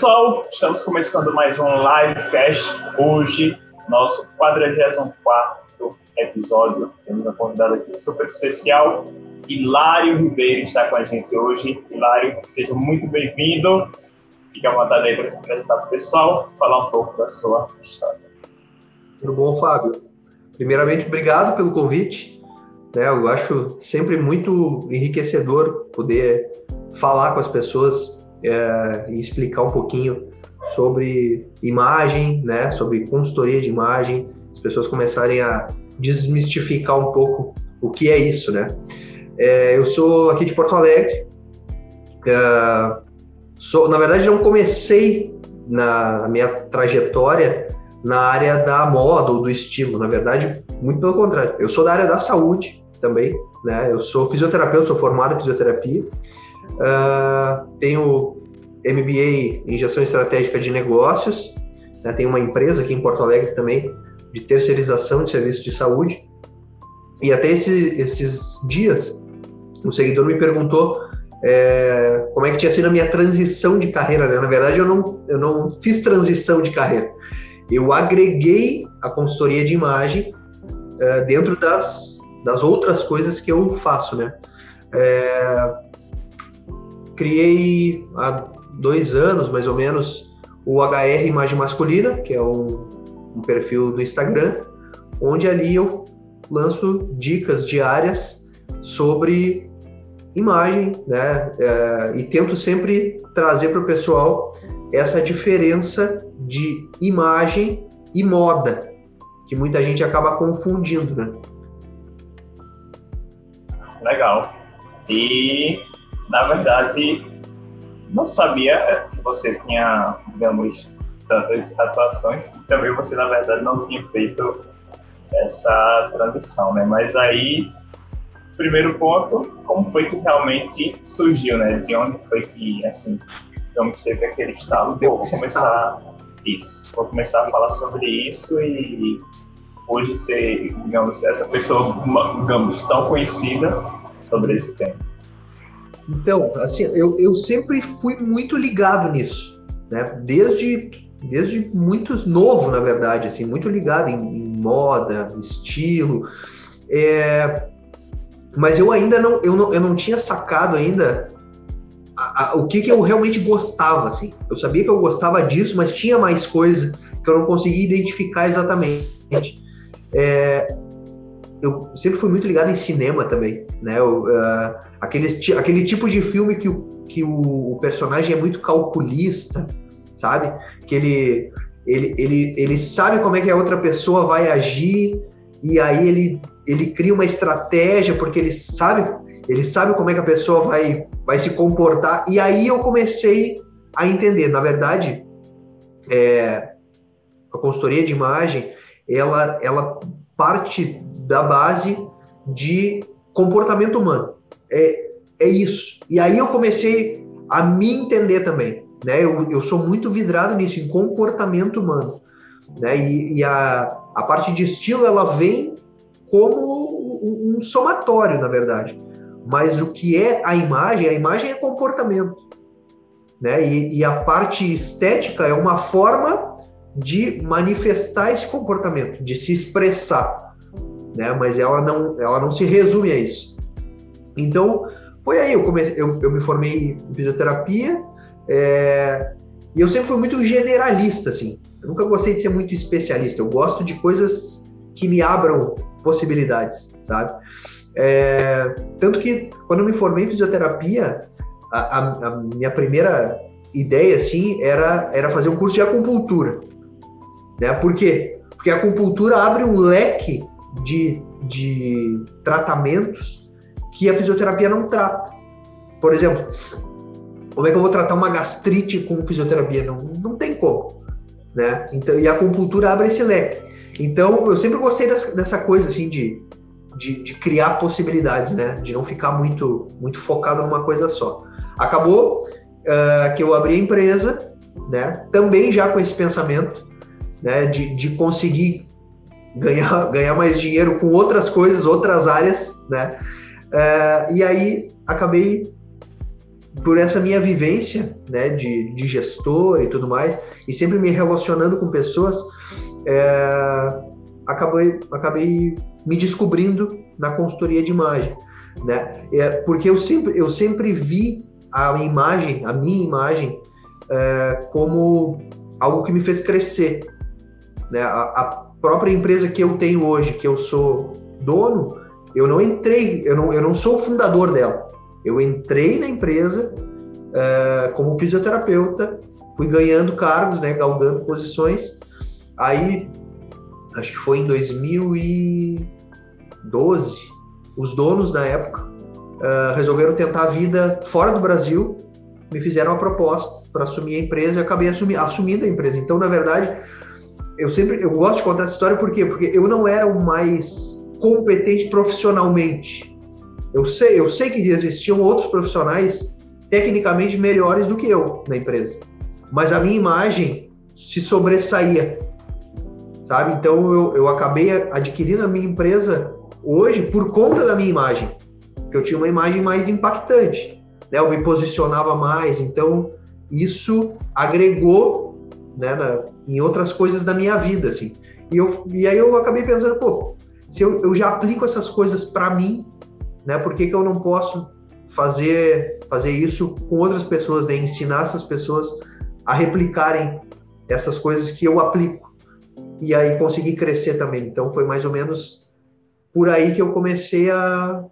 pessoal, estamos começando mais um livecast. Hoje, nosso 44 episódio. Temos uma convidada aqui super especial. Hilário Ribeiro está com a gente hoje. Hilário, seja muito bem-vindo. Fique à vontade aí para se apresentar para o pessoal, falar um pouco da sua história. Tudo bom, Fábio? Primeiramente, obrigado pelo convite. Né, eu acho sempre muito enriquecedor poder falar com as pessoas é, e explicar um pouquinho sobre imagem, né, sobre consultoria de imagem, as pessoas começarem a desmistificar um pouco o que é isso, né? É, eu sou aqui de Porto Alegre. É, sou, na verdade, não comecei na, minha trajetória na área da moda ou do estilo. Na verdade, muito pelo contrário. Eu sou da área da saúde também, né? Eu sou fisioterapeuta, sou formado em fisioterapia. Uh, tenho MBA em gestão estratégica de negócios. Né? Tenho uma empresa aqui em Porto Alegre também de terceirização de serviços de saúde. E até esse, esses dias, um seguidor me perguntou é, como é que tinha sido a minha transição de carreira. Né? Na verdade, eu não, eu não fiz transição de carreira. Eu agreguei a consultoria de imagem é, dentro das, das outras coisas que eu faço, né? É, criei há dois anos, mais ou menos, o HR Imagem Masculina, que é um, um perfil do Instagram, onde ali eu lanço dicas diárias sobre imagem, né? É, e tento sempre trazer para o pessoal essa diferença de imagem e moda, que muita gente acaba confundindo, né? Legal. E, na verdade, não sabia que você tinha, digamos, tantas atuações, e também você, na verdade, não tinha feito essa transição, né? Mas aí, primeiro ponto, como foi que realmente surgiu, né? De onde foi que, assim, digamos, teve aquele estalo? Vou começar isso, vou começar a falar sobre isso e hoje ser, digamos, essa pessoa, digamos, tão conhecida sobre esse tema. Então, assim, eu, eu sempre fui muito ligado nisso, né? Desde desde muito novo, na verdade, assim, muito ligado em, em moda, estilo. É, mas eu ainda não eu, não, eu não tinha sacado ainda a, a, o que, que eu realmente gostava, assim. Eu sabia que eu gostava disso, mas tinha mais coisa que eu não conseguia identificar exatamente. É, eu sempre fui muito ligado em cinema também, né? Eu, uh, aquele, aquele tipo de filme que, o, que o, o, personagem é muito calculista, sabe? Que ele, ele, ele, ele sabe como é que a outra pessoa vai agir e aí ele, ele cria uma estratégia porque ele sabe ele sabe como é que a pessoa vai, vai se comportar e aí eu comecei a entender, na verdade, é, a consultoria de imagem ela, ela parte da base de comportamento humano. É, é isso. E aí eu comecei a me entender também. Né? Eu, eu sou muito vidrado nisso, em comportamento humano. Né? E, e a, a parte de estilo, ela vem como um, um somatório, na verdade. Mas o que é a imagem? A imagem é comportamento. Né? E, e, a parte estética é uma forma de manifestar esse comportamento, de se expressar né? Mas ela não, ela não se resume a isso. Então, foi aí, eu, comecei, eu, eu me formei em fisioterapia, é, e eu sempre fui muito generalista, assim. Eu nunca gostei de ser muito especialista. Eu gosto de coisas que me abram possibilidades, sabe? É, tanto que, quando eu me formei em fisioterapia, a, a, a, minha primeira ideia, assim, era, era fazer um curso de acupuntura. Né? Por quê? Porque a acupuntura abre um leque de, de tratamentos que a fisioterapia não trata. Por exemplo, como é que eu vou tratar uma gastrite com fisioterapia? Não, não tem como. Né? Então, e a acupuntura abre esse leque. Então, eu sempre gostei dessa, coisa, assim, de, de, de, criar possibilidades, né? De não ficar muito, muito focado numa coisa só. Acabou uh, que eu abri a empresa, né? Também já com esse pensamento, né? De, de conseguir ganhar, ganhar mais dinheiro com outras coisas, outras áreas, né? Uh, e aí acabei por essa minha vivência, né, de, de gestor e tudo mais, e sempre me relacionando com pessoas, é, acabei, acabei me descobrindo na consultoria de imagem, né? É, porque eu sempre, eu sempre vi a imagem, a minha imagem, é, como algo que me fez crescer, né? A, a, própria empresa que eu tenho hoje, que eu sou dono, eu não entrei, eu não, eu não sou o fundador dela. Eu entrei na empresa é, como fisioterapeuta, fui ganhando cargos, né, galgando posições. Aí, acho que foi em 2012, os donos da época uh, resolveram tentar a vida fora do Brasil, me fizeram uma proposta para assumir a empresa e acabei assumi assumindo a empresa. Então, na verdade, eu sempre eu gosto de contar essa história por quê? Porque eu não era o mais competente profissionalmente. Eu sei, eu sei que existiam outros profissionais tecnicamente melhores do que eu na empresa, mas a minha imagem se sobressaía, sabe? Então eu, eu acabei adquirindo a minha empresa hoje por conta da minha imagem, que eu tinha uma imagem mais impactante, né? Eu me posicionava mais, então isso agregou, né, na, em outras coisas da minha vida, assim. E, eu, e aí eu acabei pensando, pô, se eu, eu já aplico essas coisas para mim, né? Por que, que eu não posso fazer fazer isso com outras pessoas, né? ensinar essas pessoas a replicarem essas coisas que eu aplico e aí conseguir crescer também. Então foi mais ou menos por aí que eu comecei a,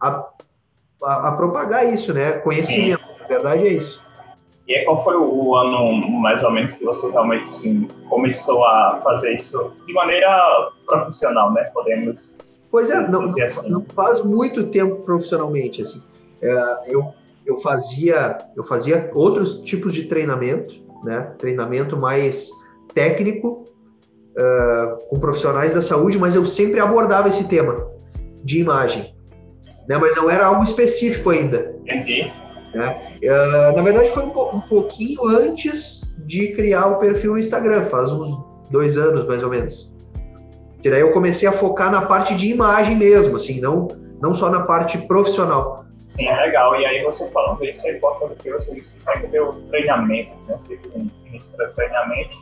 a, a, a propagar isso, né? Conhecimento, Sim. na verdade é isso. E aí, qual foi o ano, mais ou menos, que você realmente assim, começou a fazer isso de maneira profissional, né? Podemos Pois é, não, assim. não, faz muito tempo profissionalmente, assim. É, eu, eu, fazia, eu fazia outros tipos de treinamento, né? Treinamento mais técnico, uh, com profissionais da saúde, mas eu sempre abordava esse tema de imagem, né? Mas não era algo específico ainda. Entendi. Né? Uh, na verdade, foi um, um, pouquinho antes de criar o perfil no Instagram, faz uns dois anos mais ou menos. Que daí eu comecei a focar na parte de imagem mesmo, assim, não, não só na parte profissional. Sim, é legal. E aí você falando isso é importante porque você disse que sempre deu treinamento, né? Você ministra treinamento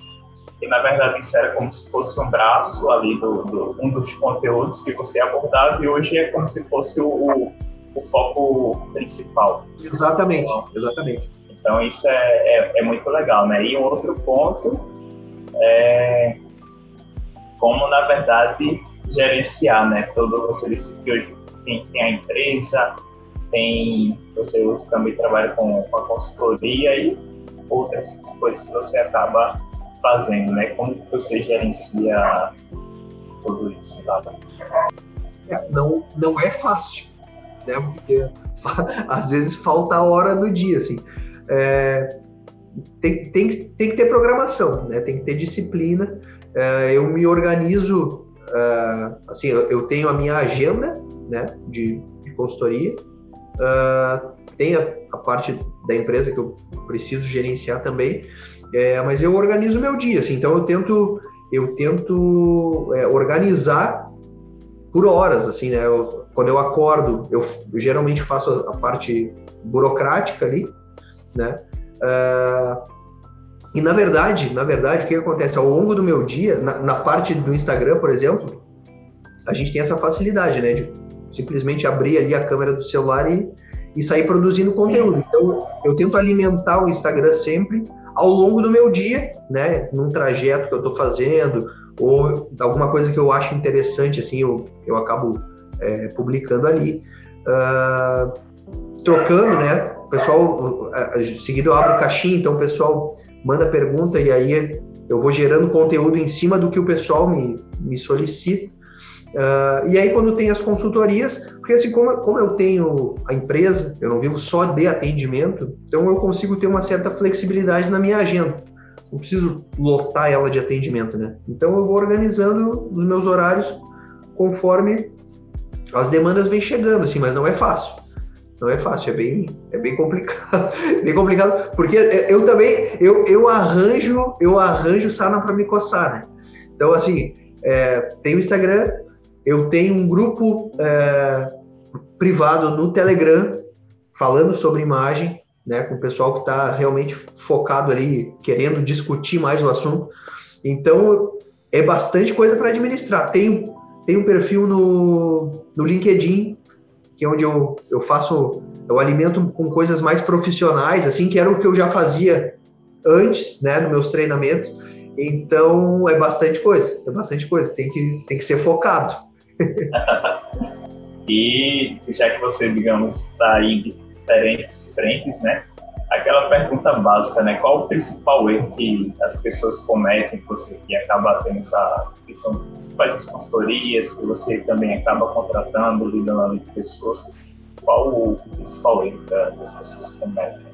e na verdade isso era como se fosse um braço ali do, do, um dos conteúdos que você abordava e hoje é como se fosse o, o, o foco principal. Exatamente, então, exatamente. Então isso é, é, é, muito legal, né? E um outro ponto é como na verdade gerenciar, né? Todo você disse que hoje tem, tem a empresa, tem você também trabalha com, com a consultoria e outras coisas que você acaba fazendo, né? Como que você gerencia tudo isso, tá? É, não, não é fácil, né? Porque às vezes falta a hora do dia, assim. É, tem, tem, tem que ter programação, né? Tem que ter disciplina. É, eu me organizo, é, assim, eu, eu, tenho a minha agenda, né? De, de consultoria. Uh, tem a, a, parte da empresa que eu preciso gerenciar também, é, mas eu organizo meu dia, assim, então eu tento, eu tento é, organizar por horas, assim, né? Eu, quando eu acordo, eu, eu, geralmente faço a, a parte burocrática ali, né? Uh, e na verdade, na verdade, o que acontece ao longo do meu dia, na, na, parte do Instagram, por exemplo, a gente tem essa facilidade, né? De simplesmente abrir ali a câmera do celular e, e sair produzindo conteúdo. Então, eu tento alimentar o Instagram sempre ao longo do meu dia, né, num trajeto que eu estou fazendo, ou alguma coisa que eu acho interessante, assim, eu, eu acabo é, publicando ali. Uh, trocando, né, o pessoal, seguido eu abro caixinha, então o pessoal manda pergunta e aí eu vou gerando conteúdo em cima do que o pessoal me, me solicita. Uh, e aí, quando tem as consultorias, porque assim, como, como eu tenho a empresa, eu não vivo só de atendimento, então eu consigo ter uma certa flexibilidade na minha agenda. Não preciso lotar ela de atendimento, né? Então eu vou organizando os meus horários conforme as demandas vêm chegando, assim, mas não é fácil. Não é fácil, é bem, é bem complicado, bem complicado, porque eu também, eu, eu arranjo, eu arranjo sarna para me coçar, né? Então, assim, é, tem o Instagram, eu tenho um grupo é, privado no Telegram falando sobre imagem, né, com o pessoal que está realmente focado ali, querendo discutir mais o assunto. Então, é bastante coisa para administrar. Tem, tem um perfil no, no LinkedIn, que é onde eu, eu faço, eu alimento com coisas mais profissionais, assim, que era o que eu já fazia antes, né, nos meus treinamentos. Então, é bastante coisa, é bastante coisa, tem que, tem que ser focado. e já que você, digamos, está em diferentes frentes, né, aquela pergunta básica, né? Qual o principal erro que as pessoas cometem, que você que acaba tendo essa questão, as consultorias, que você também acaba contratando, lidando com pessoas. Qual o principal erro que as pessoas cometem?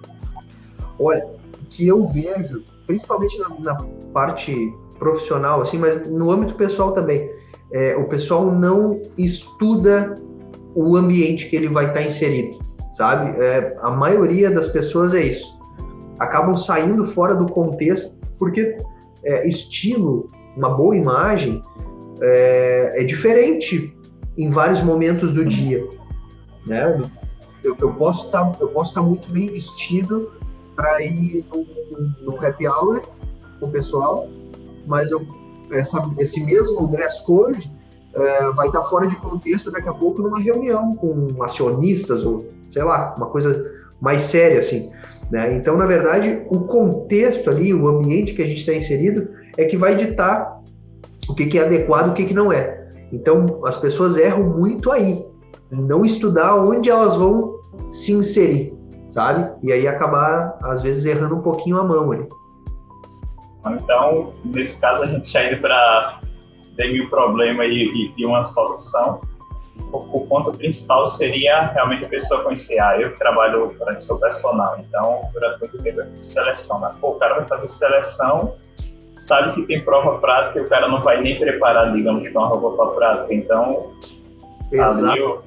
Olha, que eu vejo, principalmente na, na parte profissional, assim, mas no âmbito pessoal também, é, o pessoal não estuda o ambiente que ele vai estar inserido sabe? É, a maioria das pessoas é isso. Acabam saindo fora do contexto, porque é, estilo, uma boa imagem, é, é, diferente em vários momentos do dia, né? Eu, eu posso estar tá, eu posso estar tá muito bem vestido para ir no, no, happy hour com o pessoal, mas eu, essa, esse mesmo dress code é, vai estar tá fora de contexto daqui a pouco numa reunião com acionistas ou sei lá, uma coisa mais séria, assim. Né? Então, na verdade, o contexto ali, o ambiente que a gente está inserido, é que vai ditar o que, que é adequado e o que, que não é. Então, as pessoas erram muito aí, em não estudar onde elas vão se inserir, sabe? E aí acabar, às vezes, errando um pouquinho a mão ali. Então, nesse caso, a gente já indo para ter o problema e, e, e uma solução o, o, ponto principal seria realmente a pessoa conhecer, ah, eu que trabalho, para sou personal, então durante muito tempo eu fiz seleção, né? Pô, o cara vai fazer seleção, sabe que tem prova prática e o cara não vai nem preparar, digamos, com a roupa para prática, então Exato. ali,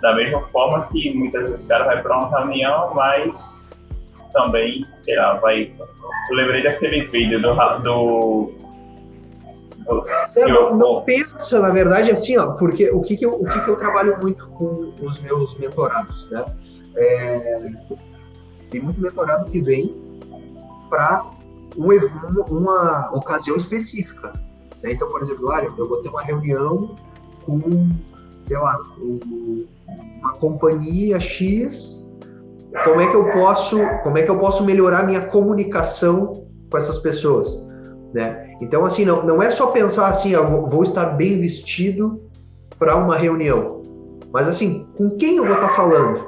da mesma forma que muitas vezes o cara vai para uma reunião, mas também, sei lá, vai... Eu lembrei daquele vídeo do, do é, não, não, pensa, na verdade, assim, ó, porque o que, que, eu, o que, que eu trabalho muito com os meus mentorados, né? É, tem muito mentorado que vem para um, uma ocasião específica. Né? Então, por exemplo, olha, eu vou ter uma reunião com, sei lá, um, uma companhia X. Como é que eu posso, como é que eu posso melhorar minha comunicação com essas pessoas, né? Então, assim, não, não é só pensar assim, eu vou estar bem vestido para uma reunião, mas assim, com quem eu vou estar falando?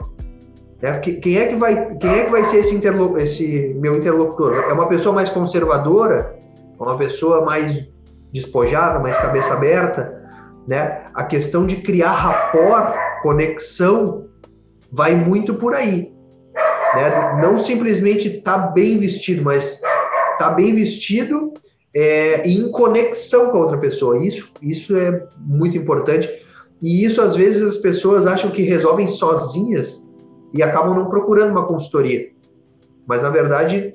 Né? Quem é que vai, quem é que vai ser esse, interlo esse meu interlocutor? É uma pessoa mais conservadora? É uma pessoa mais despojada, mais cabeça aberta? Né? A questão de criar rapport, conexão, vai muito por aí. Né? Não simplesmente estar tá bem vestido, mas estar tá bem vestido é, em conexão com a outra pessoa. Isso, isso é muito importante. E isso, às vezes, as pessoas acham que resolvem sozinhas e acabam não procurando uma consultoria. Mas, na verdade,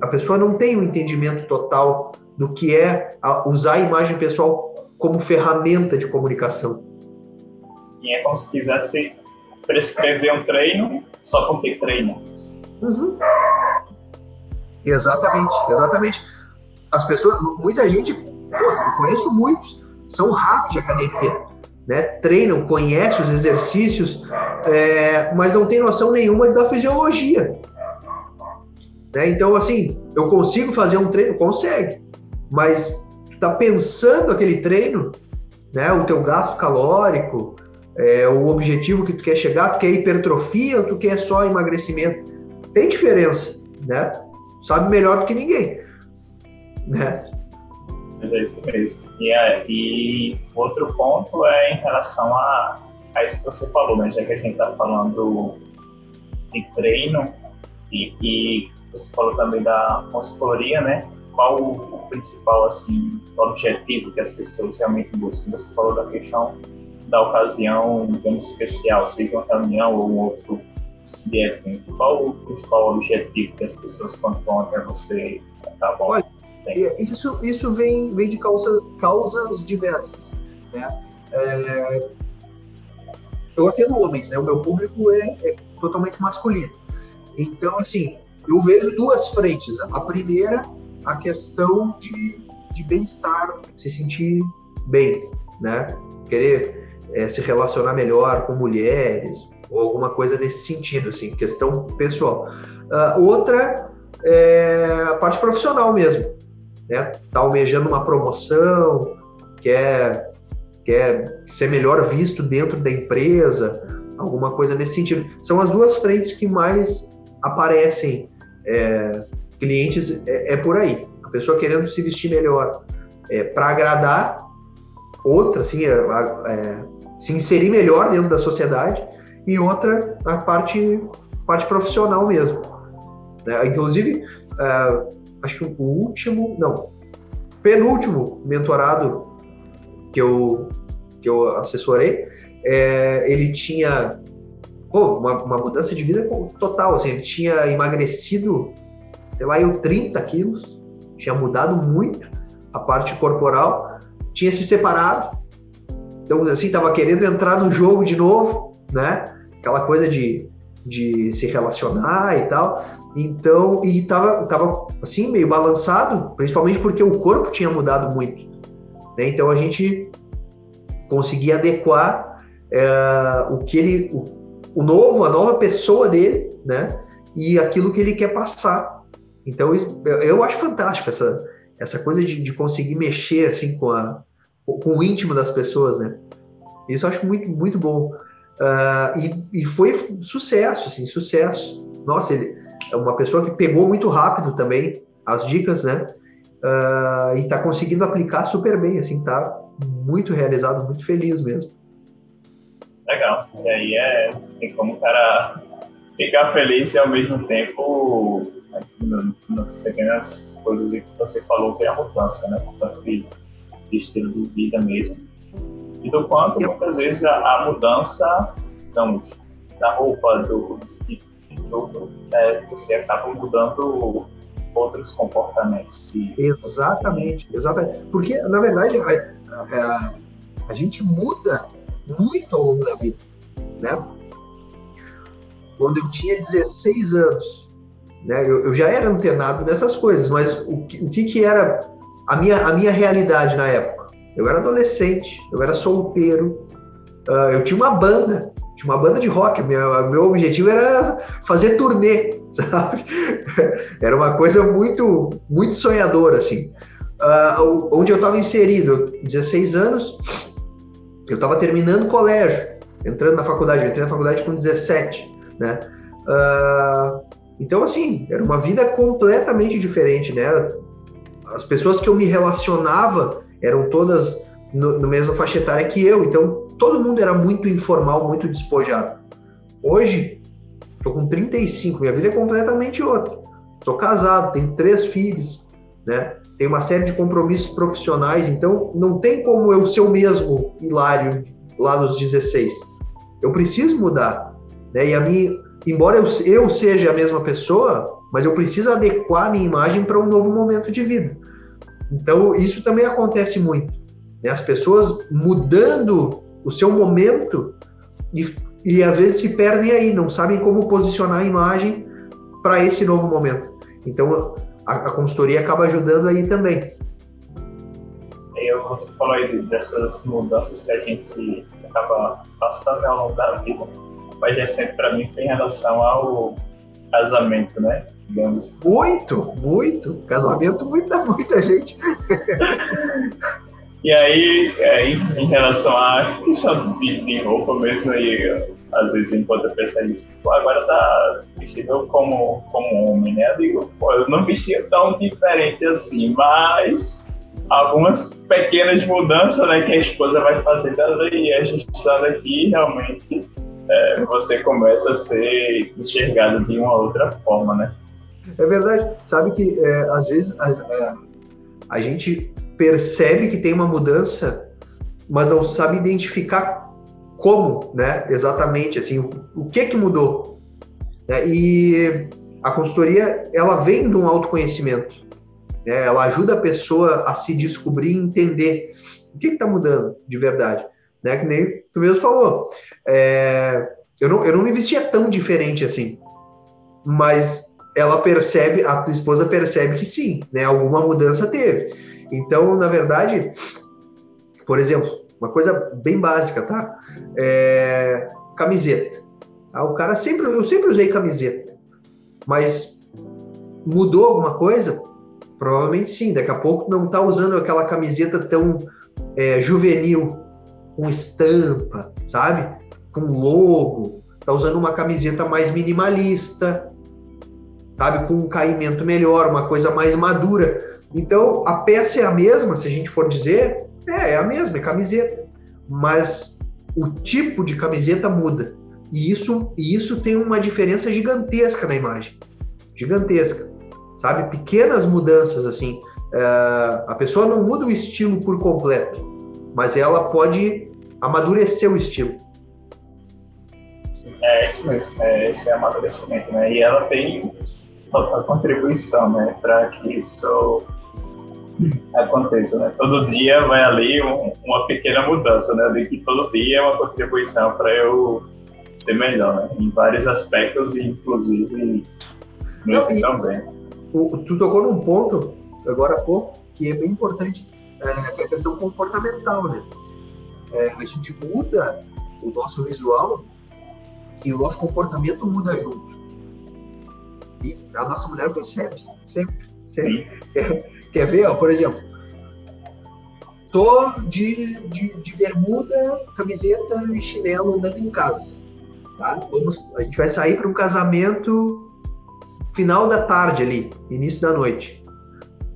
a pessoa não tem o um entendimento total do que é usar a imagem pessoal como ferramenta de comunicação. E é como se quisesse prescrever um treino só porque treina. Uhum. Exatamente, exatamente as pessoas, muita gente, pô, conheço muitos, são ratos de academia, né? Treinam, conhecem os exercícios, é, mas não tem noção nenhuma da fisiologia. Né? Então, assim, eu consigo fazer um treino? Consegue. Mas tá pensando aquele treino, né? O teu gasto calórico, é, o objetivo que tu quer chegar, tu quer hipertrofia ou tu quer só emagrecimento? Tem diferença, né? Sabe melhor do que ninguém né? Mas é isso mesmo. E, é, e outro ponto é em relação a, a isso que você falou, né? Já que a gente está falando de treino e, e, você falou também da consultoria, né? Qual o, o principal, assim, objetivo que as pessoas realmente buscam? Você falou da questão da ocasião, digamos, especial, seja uma reunião ou um outro evento. Qual o principal objetivo que as pessoas quando vão até você acabam Olha, isso, isso vem, vem de causa, causas diversas. Né? É, eu atendo homens, né? O meu público é, é totalmente masculino. Então, assim, eu vejo duas frentes. A primeira, a questão de, de bem-estar, se sentir bem, né? Querer é, se relacionar melhor com mulheres, ou alguma coisa nesse sentido, assim, questão pessoal. Uh, outra é a parte profissional mesmo, né? Tá almejando uma promoção, quer, quer ser melhor visto dentro da empresa, alguma coisa nesse sentido. São as duas frentes que mais aparecem é, clientes, é, é, por aí. A pessoa querendo se vestir melhor é, para agradar outra, assim, é, é, se inserir melhor dentro da sociedade, e outra a parte, parte profissional mesmo. Né? Inclusive, é, acho que o último, não, penúltimo mentorado que eu, que eu assessorei, é, ele tinha pô, uma, uma, mudança de vida total, assim, ele tinha emagrecido, sei lá, eu 30 quilos, tinha mudado muito a parte corporal, tinha se separado, então, assim, tava querendo entrar no jogo de novo, né, aquela coisa de, de se relacionar e tal, então, e tava, tava assim, meio balançado, principalmente porque o corpo tinha mudado muito. Né? Então a gente conseguia adequar é, o que ele, o, o, novo, a nova pessoa dele, né? E aquilo que ele quer passar. Então eu, acho fantástico essa, essa coisa de, de conseguir mexer assim com, a, com o íntimo das pessoas, né? Isso eu acho muito, muito bom. Uh, e, e foi sucesso, assim, sucesso. Nossa, ele, uma pessoa que pegou muito rápido também as dicas, né? Uh, e está conseguindo aplicar super bem, assim, tá muito realizado, muito feliz mesmo. Legal. E aí é tem como o cara ficar feliz e ao mesmo tempo nas pequenas coisas que você falou que é a mudança, né? Portanto, de, de estilo de vida mesmo. E do quanto muitas vezes a, a mudança, digamos, da roupa, do, de tudo, é, você acaba mudando outros comportamentos. Exatamente, exatamente. Porque, na verdade, a, a, a, gente muda muito ao longo da vida, né? Quando eu tinha 16 anos, né, eu, eu já era antenado nessas coisas, mas o que, o que, que era a minha, a minha realidade na época? Eu era adolescente, eu era solteiro, uh, eu tinha uma banda, tinha uma banda de rock, meu, objetivo era fazer turnê, sabe? Era uma coisa muito, muito sonhadora, assim. Uh, onde eu estava inserido, 16 anos, eu estava terminando colégio, entrando na faculdade, eu entrei na faculdade com 17, né? Uh, então, assim, era uma vida completamente diferente, né? As pessoas que eu me relacionava eram todas no, no mesmo faixa etária que eu, então todo mundo era muito informal, muito despojado. Hoje, tô com 35, minha vida é completamente outra. Sou casado, tenho três filhos, né? Tenho uma série de compromissos profissionais, então não tem como eu ser o mesmo hilário lá nos 16. Eu preciso mudar, né? E a minha, embora eu, eu seja a mesma pessoa, mas eu preciso adequar a minha imagem para um novo momento de vida. Então, isso também acontece muito. Né? As pessoas mudando o seu momento e, e às vezes se perdem aí, não sabem como posicionar a imagem para esse novo momento. Então a, a, consultoria acaba ajudando aí também. Eu, você falou aí dessas mudanças que a gente acaba passando ao longo da vida, mas recente para mim foi em relação ao casamento, né? Digamos. Muito, muito. Casamento, muita, muita gente. E aí, é, em, relação à questão de, de, roupa mesmo, aí, às vezes enquanto a pessoa pô, agora tá vestido como, como homem, né? Eu digo, pô, eu não vestia tão diferente assim, mas algumas pequenas mudanças né, que a esposa vai fazendo e a gente estando aqui, realmente, é, você começa a ser enxergado de uma outra forma, né? É verdade. Sabe que, é, às vezes, a, a, a gente percebe que tem uma mudança, mas não sabe identificar como, né? Exatamente, assim, o, o que que mudou. Né? E a consultoria, ela vem de um autoconhecimento. Né? Ela ajuda a pessoa a se descobrir e entender o que está mudando de verdade. né? Que nem tu mesmo falou. É, eu, não, eu não me vestia tão diferente assim. Mas ela percebe, a tua esposa percebe que sim, né? Alguma mudança teve. Então, na verdade, por exemplo, uma coisa bem básica, tá? É, camiseta. Tá? O cara sempre, eu sempre usei camiseta, mas mudou alguma coisa? Provavelmente sim. Daqui a pouco não tá usando aquela camiseta tão é, juvenil, com estampa, sabe? Com logo. Tá usando uma camiseta mais minimalista, sabe? Com um caimento melhor, uma coisa mais madura. Então, a peça é a mesma, se a gente for dizer, é, é a mesma, é camiseta. Mas o tipo de camiseta muda. E isso, e isso tem uma diferença gigantesca na imagem. Gigantesca. Sabe? Pequenas mudanças, assim. É, a pessoa não muda o estilo por completo, mas ela pode amadurecer o estilo. É isso mesmo, é, esse é amadurecimento, né? E ela tem a contribuição, né, para que isso aconteça, né? Todo dia vai ali um, uma pequena mudança, né? De que todo dia é uma contribuição para eu ser melhor, né? Em vários aspectos, inclusive nesse também. O, tu tocou num ponto agora há pouco que é bem importante, é, que é a questão comportamental, né? É, a gente muda o nosso visual e o nosso comportamento muda junto. E a nossa mulher percebe sempre, sempre. Quer ver, ó, por exemplo, tô de, de, de, bermuda, camiseta e chinelo andando em casa. Tá? Vamos, a gente vai sair para um casamento final da tarde ali, início da noite.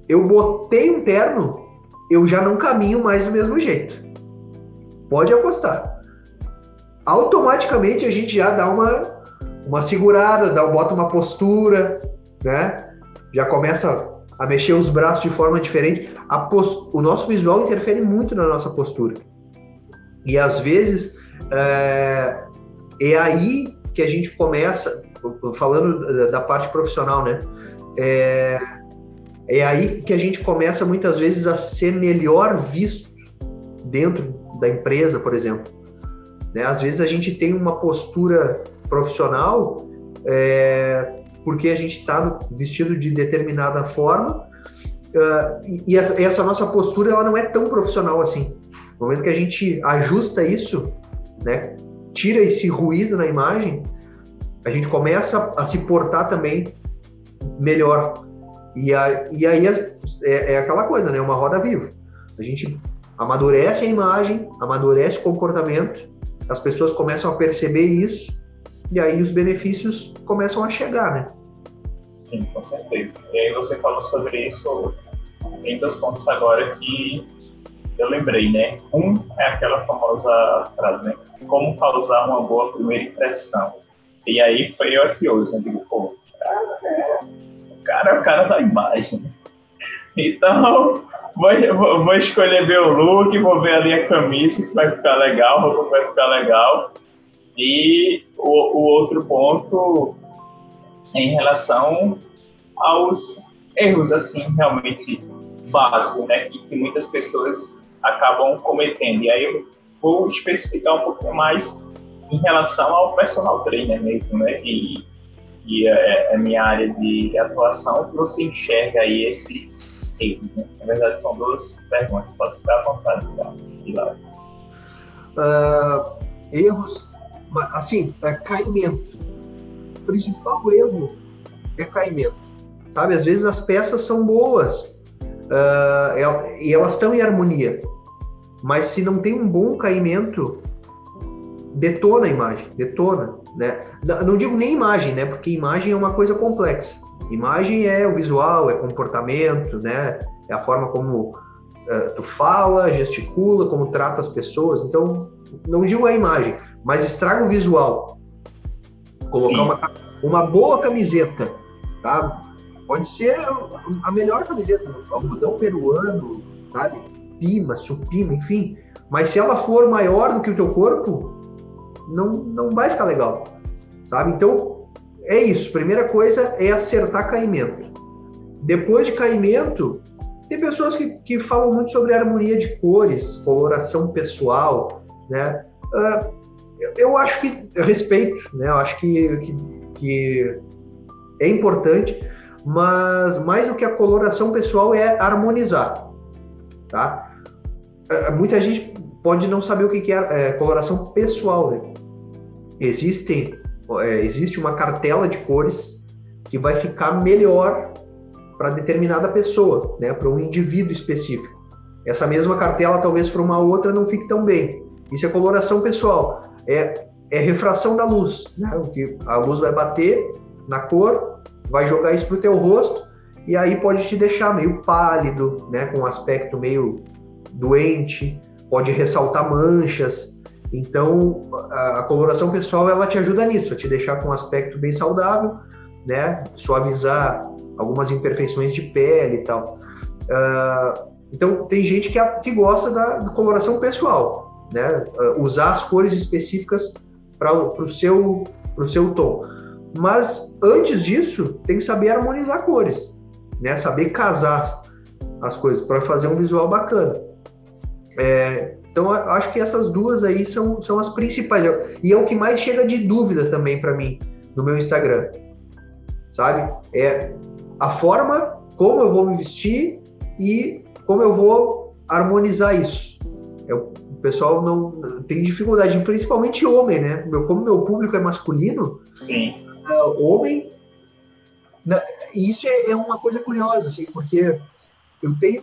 Eu botei um terno, eu já não caminho mais do mesmo jeito. Pode apostar. Automaticamente a gente já dá uma, uma segurada, dá, bota uma postura, né? Já começa a mexer os braços de forma diferente. Post... O nosso visual interfere muito na nossa postura. E às vezes é, é aí que a gente começa, falando da parte profissional, né? É, é aí que a gente começa muitas vezes a ser melhor visto dentro da empresa, por exemplo. Né? Às vezes a gente tem uma postura profissional é, porque a gente está vestido de determinada forma uh, e, e, essa nossa postura ela não é tão profissional assim. No momento que a gente ajusta isso, né, tira esse ruído na imagem, a gente começa a se portar também melhor. E, a, e aí é, é, é aquela coisa, né, uma roda viva. A gente amadurece a imagem, amadurece o comportamento, as pessoas começam a perceber isso e aí os benefícios começam a chegar, né? Sim, com certeza. E aí você falou sobre isso em dois pontos agora que eu lembrei, né? Um é aquela famosa frase, né? Como causar uma boa primeira impressão. E aí foi eu aqui hoje, né? Digo, pô, cara, o cara é o cara da imagem. Então, vou, vou escolher meu look, vou ver ali a camisa que vai ficar legal, a roupa vai ficar legal. E o, o outro ponto em relação aos erros, assim, realmente básicos, né, que, que muitas pessoas acabam cometendo. E aí eu vou especificar um pouquinho mais em relação ao personal trainer mesmo, né, e, e é, é minha área de atuação, que você enxerga aí esses erros, né? Na verdade, são duas perguntas, pode ficar à vontade de lá. Uh, erros assim, é caimento. O principal erro é caimento. Sabe, às vezes as peças são boas uh, e elas estão em harmonia, mas se não tem um bom caimento, detona a imagem, detona, né? Não digo nem imagem, né? Porque imagem é uma coisa complexa. Imagem é o visual, é comportamento, né? É a forma como uh, tu fala, gesticula, como trata as pessoas. Então, não digo a imagem, mas estraga o visual. Colocar uma, uma boa camiseta, tá? Pode ser a melhor camiseta, algodão peruano, sabe? Pima, supima, enfim. Mas se ela for maior do que o teu corpo, não, não vai ficar legal, sabe? Então, é isso. Primeira coisa é acertar caimento. Depois de caimento, tem pessoas que, que falam muito sobre harmonia de cores, coloração pessoal, né? Uh, eu acho que respeito, né? Eu acho que, que, que é importante, mas mais do que a coloração pessoal é harmonizar, tá? Uh, muita gente pode não saber o que é, é coloração pessoal, né? Existem, é, existe uma cartela de cores que vai ficar melhor para determinada pessoa, né? Para um indivíduo específico. Essa mesma cartela, talvez para uma outra, não fique tão bem. Isso é coloração pessoal. É, é refração da luz, né? O que a luz vai bater na cor, vai jogar isso para o teu rosto e aí pode te deixar meio pálido, né? Com um aspecto meio doente, pode ressaltar manchas. Então, a, a coloração pessoal ela te ajuda nisso, a te deixar com um aspecto bem saudável, né? Suavizar algumas imperfeições de pele e tal. Uh, então, tem gente que, que gosta da, da, coloração pessoal, né? Uh, usar as cores específicas para o seu, seu tom. Mas, antes disso, tem que saber harmonizar cores, né? Saber casar as coisas para fazer um visual bacana. É, então, acho que essas duas aí são, são as principais. E é o que mais chega de dúvida também para mim no meu Instagram. Sabe? É a forma como eu vou me vestir e como eu vou harmonizar isso. Eu, o pessoal não tem dificuldade, principalmente homem, né? Meu, como meu público é masculino, Sim. Uh, homem. Na, e isso é, é, uma coisa curiosa, assim, porque eu tenho.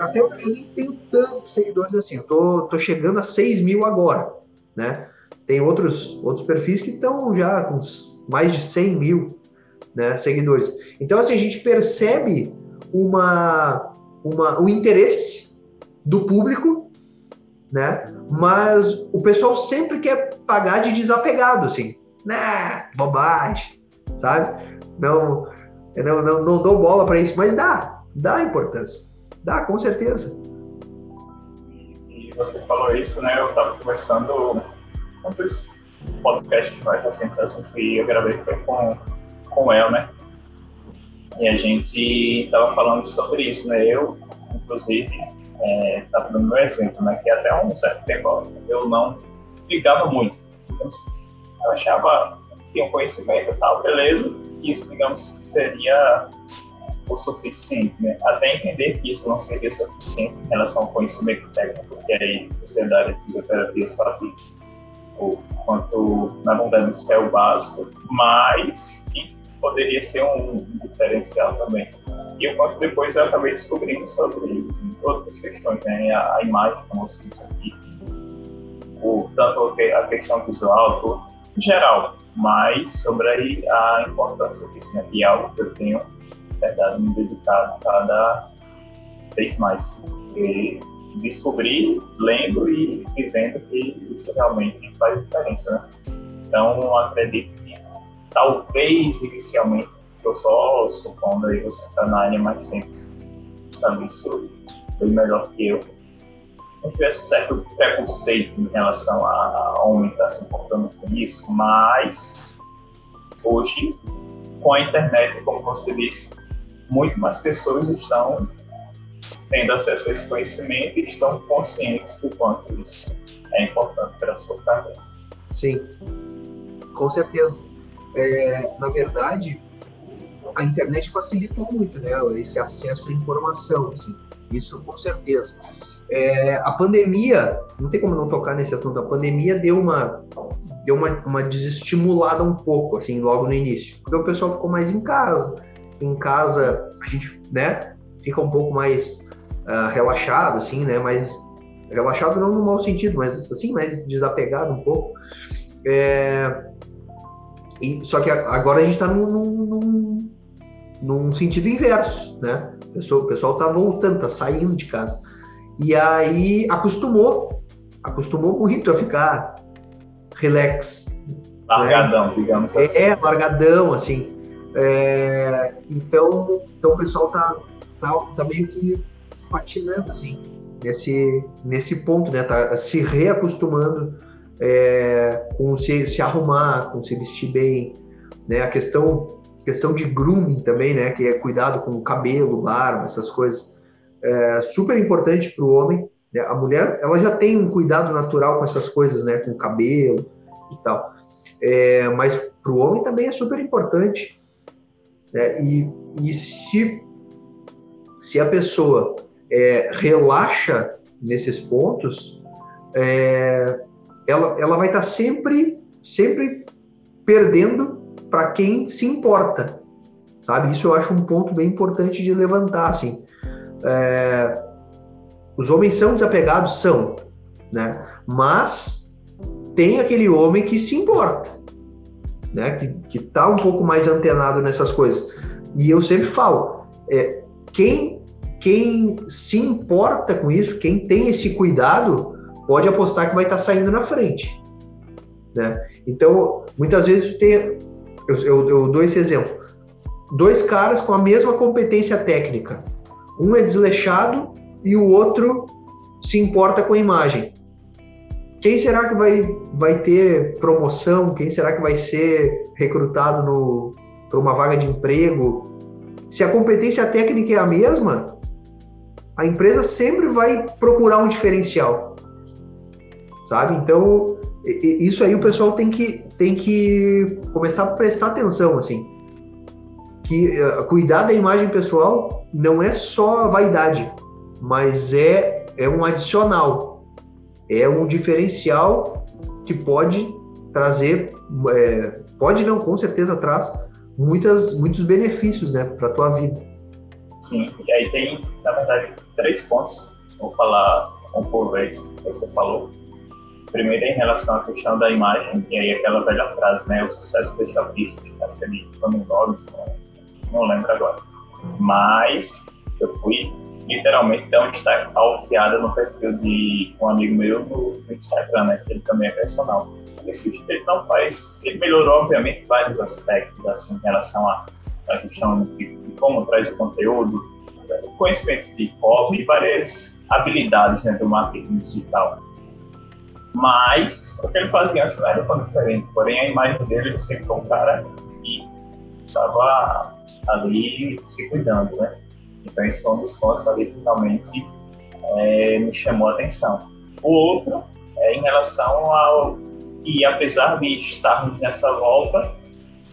Até eu, eu nem tenho tantos seguidores assim, eu tô, tô chegando a 6 mil agora, né? Tem outros, outros perfis que estão já com mais de 100 mil né, seguidores. Então, assim, a gente percebe uma, uma, um interesse do público, né? Mas o pessoal sempre quer pagar de desapegado, assim. Né, bobagem, sabe? Não, não, não, não dou bola para isso, mas dá, dá importância. Dá, com certeza. E você falou isso, né? Eu estava conversando com esse podcast mais recente assim, que eu gravei foi com com ela, né? E a gente estava falando sobre isso, né? Eu, inclusive, estava é, dando meu exemplo, né? Que até um certo tempo eu não ligava muito. Então, eu achava que tinha um conhecimento e tal, beleza, que isso, digamos, seria o suficiente, né? Até entender que isso não seria suficiente em relação ao conhecimento técnico, que aí da área de fisioterapia sabe o quanto, na verdade, isso é o básico, mas poderia ser um diferencial também. E o quanto depois eu acabei descobrindo sobre outras questões, né? A, a imagem, como você disse aqui, o, tanto a questão visual, tudo, em geral, mas sobre a importância disso, né? E algo que eu tenho, verdade, me dedicado cada vez mais. E descobrir, lendo e vivendo que isso realmente faz diferença, né? Então, acredito talvez inicialmente, eu só supondo aí você está na área mais tempo, sabe isso bem melhor que eu, não tivesse um certo preconceito em relação a homem estar tá se importando com isso, mas hoje, com a internet, como você disse, muito mais pessoas estão tendo acesso a esse conhecimento e estão conscientes do quanto isso é importante para a sua carreira. Sim, com certeza é, na verdade, a internet facilitou muito, né? Esse acesso à informação, assim, isso com certeza. É, a pandemia, não tem como não tocar nesse assunto, a pandemia deu uma deu uma, uma desestimulada um pouco, assim, logo no início, porque o pessoal ficou mais em casa, em casa a gente, né, fica um pouco mais uh, relaxado, assim, né, mais relaxado não no mau sentido, mas assim, mais desapegado um pouco. É, e, só que agora a gente está num, num, num, sentido inverso, né? O pessoal, o pessoal tá voltando, está saindo de casa. E aí acostumou, acostumou muito a ficar relax. Largadão, né? digamos é, assim. É, largadão, assim. É, então, então o pessoal tá, tá, tá meio que patinando, assim, nesse, nesse ponto, né? Tá se reacostumando é, com se, se arrumar, com se vestir bem, né? A questão, questão de grooming também, né? Que é cuidado com o cabelo, barba, essas coisas. É super importante para o homem, Né? A mulher, ela já tem um cuidado natural com essas coisas, né? Com o cabelo e tal. É, mas para o homem também é super importante. Né? E, e se, se a pessoa é, relaxa nesses pontos, é, ela, ela vai estar tá sempre, sempre perdendo para quem se importa, sabe? Isso eu acho um ponto bem importante de levantar, assim. É, os homens são desapegados? São, né? Mas tem aquele homem que se importa, né? Que, que tá um pouco mais antenado nessas coisas. E eu sempre falo, é, quem, quem se importa com isso, quem tem esse cuidado, pode apostar que vai estar tá saindo na frente, né? Então, muitas vezes tem, eu, eu, eu dou esse exemplo, dois caras com a mesma competência técnica, um é desleixado e o outro se importa com a imagem. Quem será que vai, vai ter promoção? Quem será que vai ser recrutado para uma vaga de emprego? Se a competência técnica é a mesma, a empresa sempre vai procurar um diferencial. Sabe? Então, isso aí o pessoal tem que, tem que começar a prestar atenção, assim. Que uh, cuidar da imagem pessoal não é só vaidade, mas é, é um adicional, é um diferencial que pode trazer, é, pode não, com certeza traz muitas, muitos benefícios né, para tua vida. Sim, e aí tem, na verdade, três pontos, vou falar um por vez, que você falou. Primeiro em relação à questão da imagem, e aí aquela velha frase, né, o sucesso deixa vistos, aquele Tony Robbins, não, não lembro agora. Mas eu fui literalmente dar um destaque ao piada no perfil de um amigo meu no, no Instagram, né, que ele também é personal. Ele não faz, ele melhorou obviamente vários aspectos assim em relação à, à questão de, de, como traz o conteúdo, o conhecimento de copy e várias habilidades né, do marketing digital. Mas o que ele fazia antes não era tão diferente, porém a imagem dele ele sempre foi um cara que estava ali se cuidando, né? Então, esse foi um dos pontos ali que realmente é, me chamou a atenção. O outro é em relação ao que, apesar de estarmos nessa volta,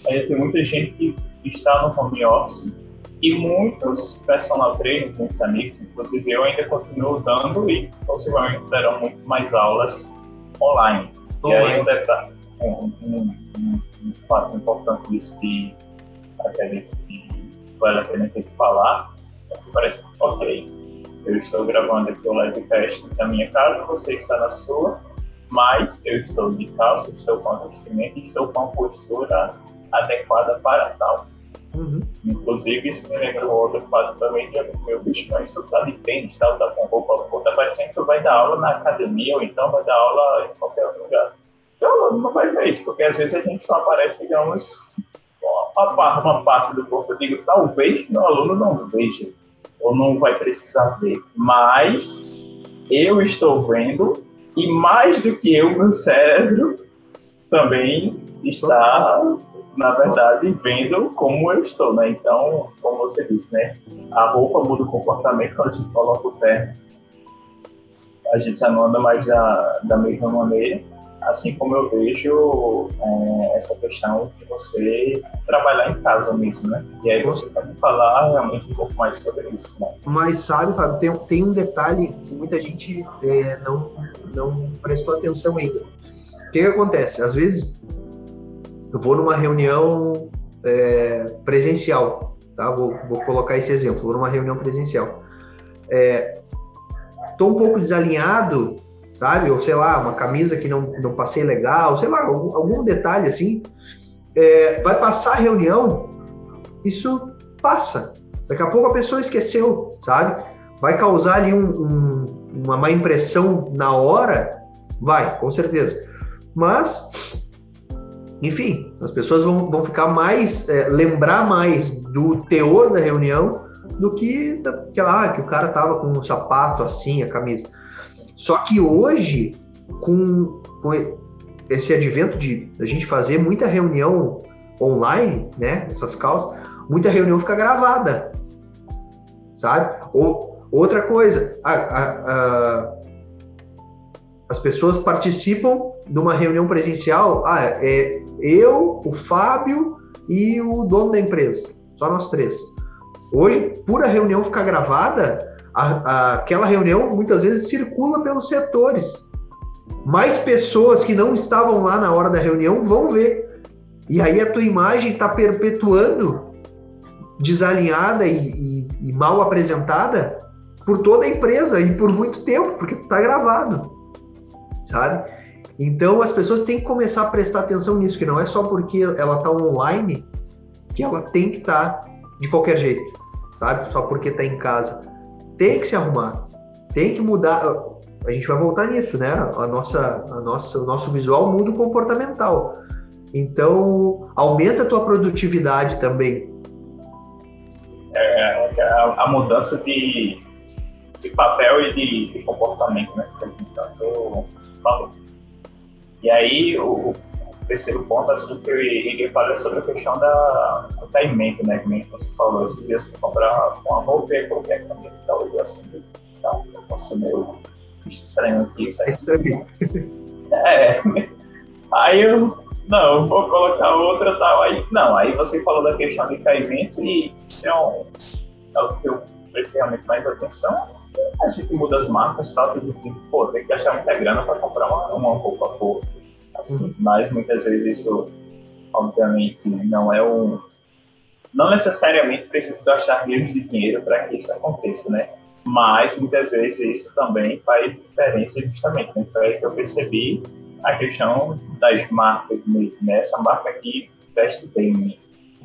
é, tem muita gente que está no home office e muitos personal trainers, muitos amigos, inclusive eu ainda continuo dando e possivelmente terão muito mais aulas online. E aí um detalhe, um, um, um, um fato importante disso que acredito que vale a pena ter que falar parece ok. Eu estou gravando aqui o livecast na minha casa, você está na sua, mas eu estou de calça, estou com a vestimenta e estou com a postura adequada para tal. Uhum. Inclusive, isso me lembra um outro fato também de meu bicho, mas tu tá de tênis, tá, tá com roupa, parecendo que tu vai dar aula na academia ou então vai dar aula em qualquer lugar. Então, não vai ver isso, porque às vezes a gente só aparece, digamos, uma, parte, uma parte do corpo. Eu digo, talvez meu aluno não veja ou não vai precisar ver. Mas eu estou vendo e mais do que eu, meu cérebro também está, na verdade, vendo como eu estou, né? Então, como você disse, né? A roupa muda o comportamento quando a gente coloca o terno. A gente já não anda mais da, da mesma maneira assim como eu vejo é, essa questão de você trabalhar em casa mesmo, né? E aí você pode falar realmente um pouco mais sobre isso, né? Mas sabe, Fábio, tem, tem um detalhe que muita gente é, não, não prestou atenção ainda. O que, que acontece? Às vezes eu vou numa reunião é, presencial, tá? Vou, vou colocar esse exemplo, vou numa reunião presencial. É, um pouco desalinhado sabe? Ou sei lá, uma camisa que não, não passei legal, sei lá, algum, algum detalhe assim. É, vai passar a reunião, isso passa. Daqui a pouco a pessoa esqueceu, sabe? Vai causar ali um, um, uma má impressão na hora? Vai, com certeza. Mas, enfim, as pessoas vão, vão ficar mais, é, lembrar mais do teor da reunião do que, da, que, ah, que o cara tava com um sapato assim, a camisa. Só que hoje, com, com esse advento de a gente fazer muita reunião online, né? Essas causas, muita reunião fica gravada, sabe? Ou outra coisa, a, a, a, as pessoas participam de uma reunião presencial. Ah, é eu, o Fábio e o dono da empresa. Só nós três. Hoje, por a reunião ficar gravada, a, a, aquela reunião muitas vezes circula pelos setores. Mais pessoas que não estavam lá na hora da reunião vão ver. E aí a tua imagem está perpetuando desalinhada e, e, e, mal apresentada por toda a empresa e por muito tempo, porque está gravado, sabe? Então as pessoas têm que começar a prestar atenção nisso, que não é só porque ela está online que ela tem que estar tá de qualquer jeito, sabe? Só porque está em casa. Tem que se arrumar, tem que mudar. A gente vai voltar nisso, né? A nossa, a nossa, o nosso visual muda o comportamental. Então, aumenta a tua produtividade também. É, é a, a mudança de, de papel e de, de comportamento, né? Que E aí, o, o terceiro ponto, assim, que eu iria falar é sobre a questão da, do caimento, né? Como você falou, esses dias que comprar uma roupa e a camisa e tal, e assim, então, eu posso meio estranho aqui, isso aí. É, aí eu, não, vou colocar outra tal, aí, não, aí você falou da questão de caimento e isso é, um, é o que eu prestei realmente mais atenção, a gente muda as marcas e tal, tem que, pô, tem que achar muita grana para comprar uma, uma roupa por assim, uhum. mas muitas vezes isso, obviamente, não é um. Não necessariamente precisa gastar rios de dinheiro para que isso aconteça, né? Mas muitas vezes isso também faz diferença justamente. Né? Foi aí que eu percebi a questão das marcas mesmo, né? Essa marca aqui veste bem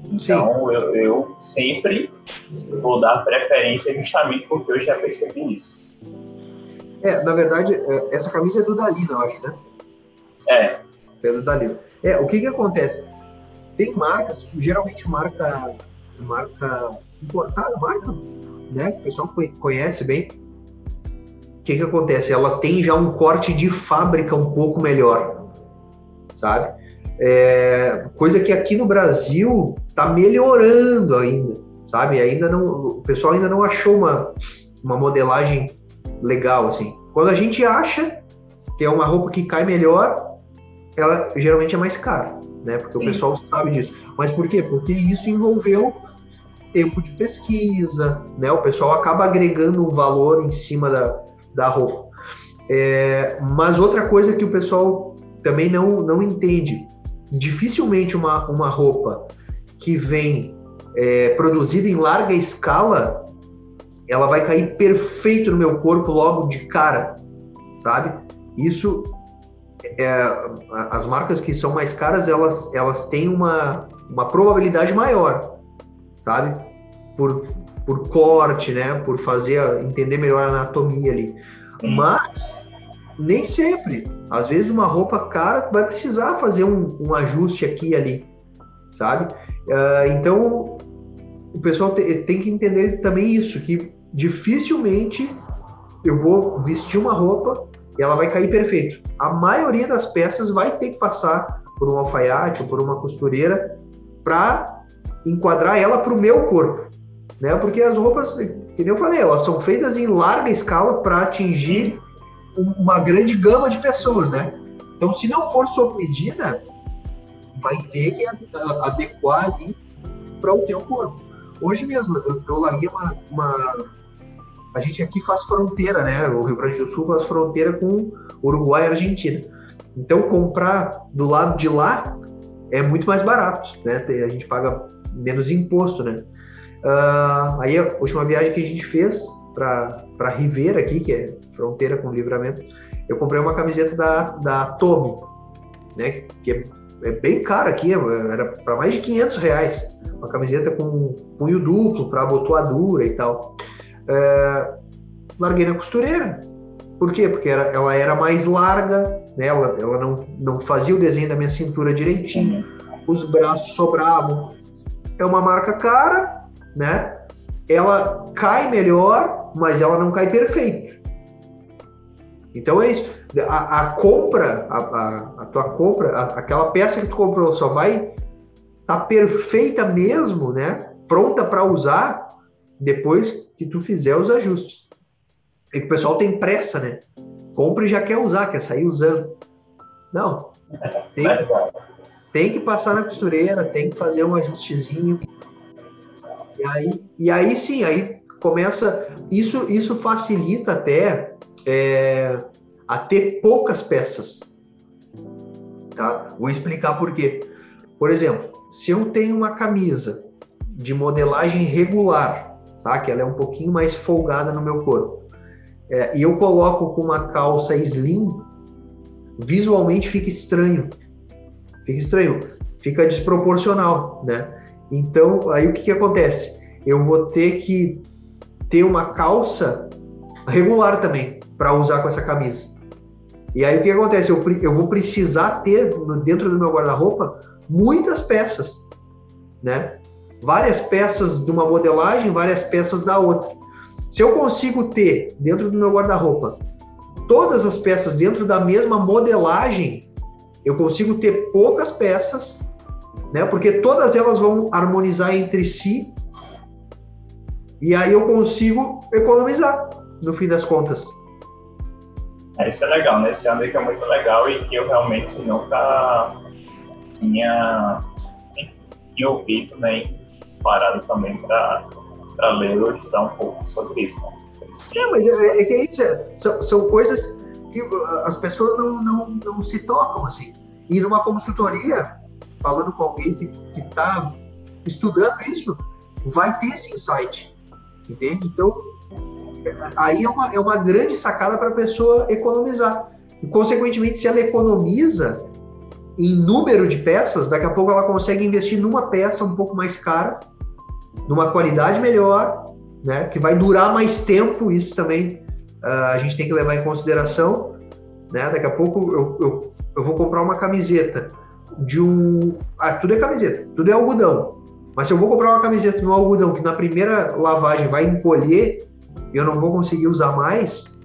então eu, eu, sempre vou dar preferência justamente porque eu já percebi isso. É, na verdade, é, essa camisa é do Dali, eu acho, né? É. Pedro Dali. É, o que que acontece? Tem marcas, geralmente marca, marca importada, marca, né? O pessoal conhece bem. O que que acontece? Ela tem já um corte de fábrica um pouco melhor, sabe? É, coisa que aqui no Brasil está melhorando ainda, sabe? Ainda não, o pessoal ainda não achou uma, uma modelagem legal assim. Quando a gente acha que é uma roupa que cai melhor, ela geralmente é mais cara, né? Porque Sim. o pessoal sabe disso. Mas por quê? Porque isso envolveu tempo de pesquisa, né? O pessoal acaba agregando um valor em cima da, da roupa. É, mas outra coisa que o pessoal também não, não entende, dificilmente uma, uma roupa que vem é, produzida em larga escala, ela vai cair perfeito no meu corpo logo de cara, sabe? Isso, é, as marcas que são mais caras, elas, elas têm uma, uma probabilidade maior, sabe? Por, por corte, né? Por fazer, entender melhor a anatomia ali. Mas, nem sempre. Às vezes uma roupa cara vai precisar fazer um, um ajuste aqui e ali, sabe? Uh, então, o pessoal te, tem que entender também isso, que dificilmente eu vou vestir uma roupa e ela vai cair perfeito. A maioria das peças vai ter que passar por um alfaiate ou por uma costureira para enquadrar ela para o meu corpo, né? Porque as roupas, que eu falei, elas são feitas em larga escala para atingir uma grande gama de pessoas, né? Então, se não for sob medida, vai ter que adequar ali para o teu corpo. Hoje mesmo, eu, larguei uma, uma, A gente aqui faz fronteira, né? O Rio Grande do Sul faz fronteira com Uruguai e Argentina. Então, comprar do lado de lá é muito mais barato, né? A gente paga menos imposto, né? Uh, aí, a última viagem que a gente fez para Rivera aqui, que é fronteira com livramento, eu comprei uma camiseta da, da Tommy, né? Que é é bem caro aqui, era para mais de 500 reais. Uma camiseta com punho duplo para abotoadura e tal. É, larguei na costureira. Por quê? Porque era, ela era mais larga, né? ela, ela não, não fazia o desenho da minha cintura direitinho, os braços sobravam. É uma marca cara, né? Ela cai melhor, mas ela não cai perfeito. Então é isso a, a compra, a, a, a, tua compra, aquela peça que tu comprou só vai tá perfeita mesmo, né? Pronta para usar depois que tu fizer os ajustes. E que o pessoal tem pressa, né? compra e já quer usar, quer sair usando. Não. Tem, tem que passar na costureira, tem que fazer um ajustezinho. E aí, e aí sim, aí começa. Isso, isso facilita até é, a ter poucas peças. Tá? Vou explicar por quê. Por exemplo, se eu tenho uma camisa de modelagem regular, tá? que ela é um pouquinho mais folgada no meu corpo, é, e eu coloco com uma calça slim, visualmente fica estranho. Fica estranho, fica desproporcional, né? Então, aí o que, que acontece? Eu vou ter que ter uma calça regular também para usar com essa camisa. E aí o que acontece? Eu, eu vou precisar ter dentro do meu guarda-roupa muitas peças, né? Várias peças de uma modelagem, várias peças da outra. Se eu consigo ter dentro do meu guarda-roupa todas as peças dentro da mesma modelagem, eu consigo ter poucas peças, né? Porque todas elas vão harmonizar entre si. E aí eu consigo economizar no fim das contas. É, isso é legal, né? Esse ano que é muito legal e que eu realmente nunca tinha, tinha ouvido, nem né? parado também para ler ou estudar um pouco sobre isso. Né? É, mas é, é que é isso, é, são, são coisas que as pessoas não, não, não se tocam assim. E numa consultoria, falando com alguém que está estudando isso, vai ter esse insight, entende? Então, aí é uma, é uma grande sacada para a pessoa economizar. E, consequentemente, se ela economiza em número de peças, daqui a pouco ela consegue investir numa peça um pouco mais cara, numa qualidade melhor, né, que vai durar mais tempo. Isso também uh, a gente tem que levar em consideração. Né? Daqui a pouco eu, eu, eu vou comprar uma camiseta de um. Ah, tudo é camiseta, tudo é algodão. Mas se eu vou comprar uma camiseta no algodão que na primeira lavagem vai encolher e eu não vou conseguir usar mais,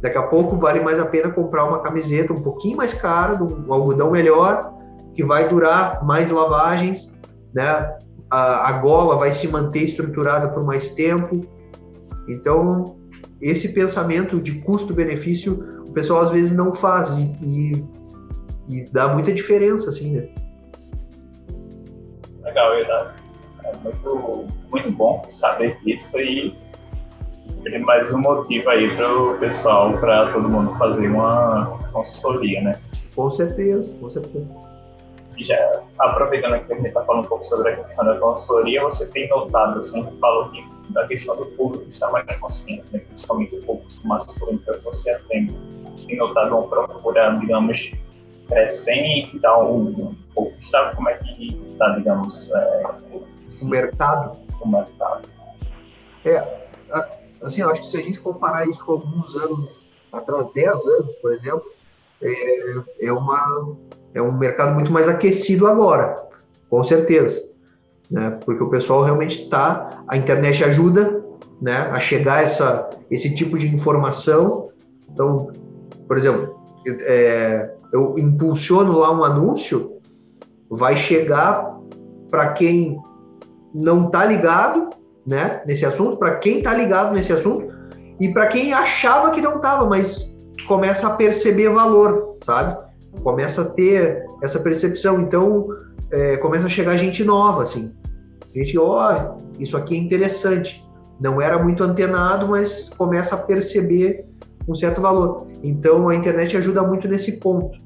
daqui a pouco vale mais a pena comprar uma camiseta um pouquinho mais cara, um algodão melhor, que vai durar mais lavagens, né? A, a gola vai se manter estruturada por mais tempo. Então, esse pensamento de custo-benefício, o pessoal às vezes não faz e, e dá muita diferença, assim, né? Legal, verdade. É muito, muito bom saber disso e mais um motivo aí para o pessoal, para todo mundo fazer uma consultoria, né? Com certeza, com certeza. E já aproveitando que a gente está falando um pouco sobre a questão da consultoria, você tem notado, assim, que falou que da questão do público estar mais consciente, né? principalmente o público masculino que você atende. Tem notado uma procura, digamos, crescente, tá um, pouco, sabe como é que está, digamos, é, o mercado? O mercado. É, assim, acho que se a gente comparar isso com alguns anos atrás, 10 anos, por exemplo, é, é, uma, é um mercado muito mais aquecido agora, com certeza. Né? Porque o pessoal realmente está, a internet ajuda né, a chegar essa, esse tipo de informação. Então, por exemplo, é, eu impulsiono lá um anúncio, vai chegar para quem não está ligado né, nesse assunto, para quem está ligado nesse assunto e para quem achava que não estava, mas começa a perceber valor, sabe? Começa a ter essa percepção. Então, é, começa a chegar gente nova, assim. Gente, ó, oh, isso aqui é interessante. Não era muito antenado, mas começa a perceber um certo valor. Então, a internet ajuda muito nesse ponto.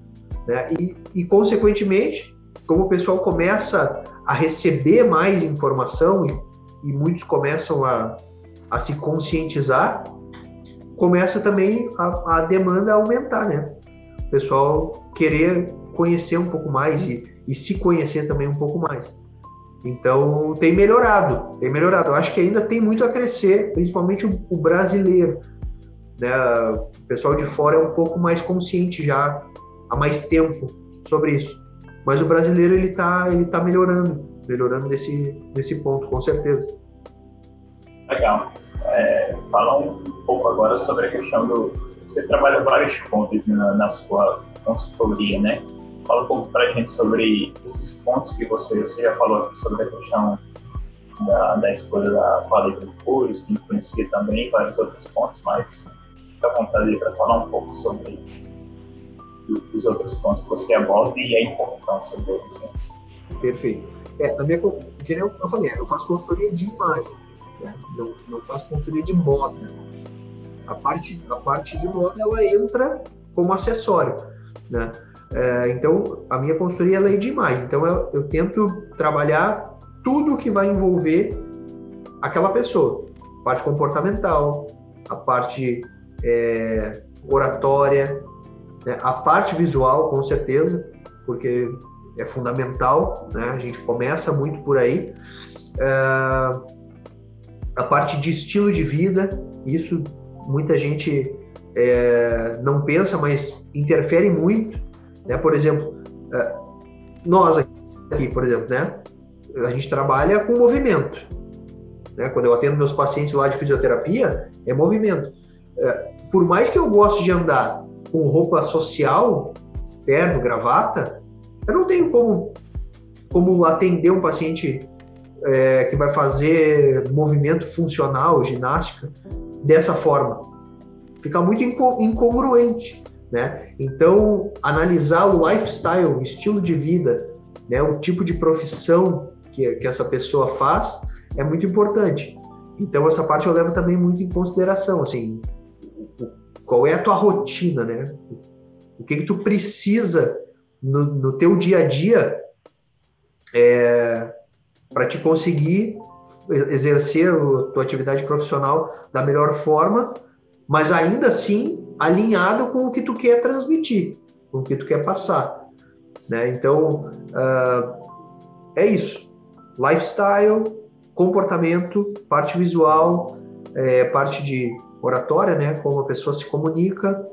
Né? E, e, consequentemente, como o pessoal começa a receber mais informação e e muitos começam a, a se conscientizar, começa também a, a demanda a aumentar, né? O pessoal querer conhecer um pouco mais e, e se conhecer também um pouco mais. Então tem melhorado, tem melhorado. Eu acho que ainda tem muito a crescer, principalmente o, o brasileiro. Né? O pessoal de fora é um pouco mais consciente já há mais tempo sobre isso. Mas o brasileiro ele está ele tá melhorando melhorando nesse, nesse ponto, com certeza. Legal. É, um pouco agora sobre a questão do. Você trabalha vários pontos na, na sua consultoria, né? Fala um pouco para a gente sobre esses pontos que você, você já falou aqui sobre a questão da, da escolha da qualidade de cores, que influencia também vários outros pontos, mas fica à vontade para falar um pouco sobre os outros pontos que você aborda e a importância deles. Né? Perfeito. É, na minha, que eu falei, eu faço consultoria de imagem, né? não, não faço consultoria de moda. A parte, a parte de moda ela entra como acessório, né? É, então a minha consultoria é de imagem, então eu, eu tento trabalhar tudo que vai envolver aquela pessoa, parte comportamental, a parte é, oratória, né? a parte visual, com certeza, porque é fundamental, né? A gente começa muito por aí. É, a parte de estilo de vida, isso muita gente é, não pensa, mas interfere muito, né? Por exemplo, é, nós aqui, por exemplo, né? A gente trabalha com movimento, né? Quando eu atendo meus pacientes lá de fisioterapia, é movimento. É, por mais que eu goste de andar com roupa social, terno, gravata, eu não tenho como, como atender um paciente é, que vai fazer movimento funcional, ginástica, dessa forma. Fica muito incongruente, né? Então, analisar o lifestyle, o estilo de vida, né, o tipo de profissão que, que essa pessoa faz, é muito importante. Então, essa parte eu levo também muito em consideração, assim, qual é a tua rotina, né? O que que tu precisa no, no teu dia a dia é, para te conseguir exercer a tua atividade profissional da melhor forma, mas ainda assim alinhado com o que tu quer transmitir, com o que tu quer passar, né? Então uh, é isso, lifestyle, comportamento, parte visual, é, parte de oratória, né? Como a pessoa se comunica.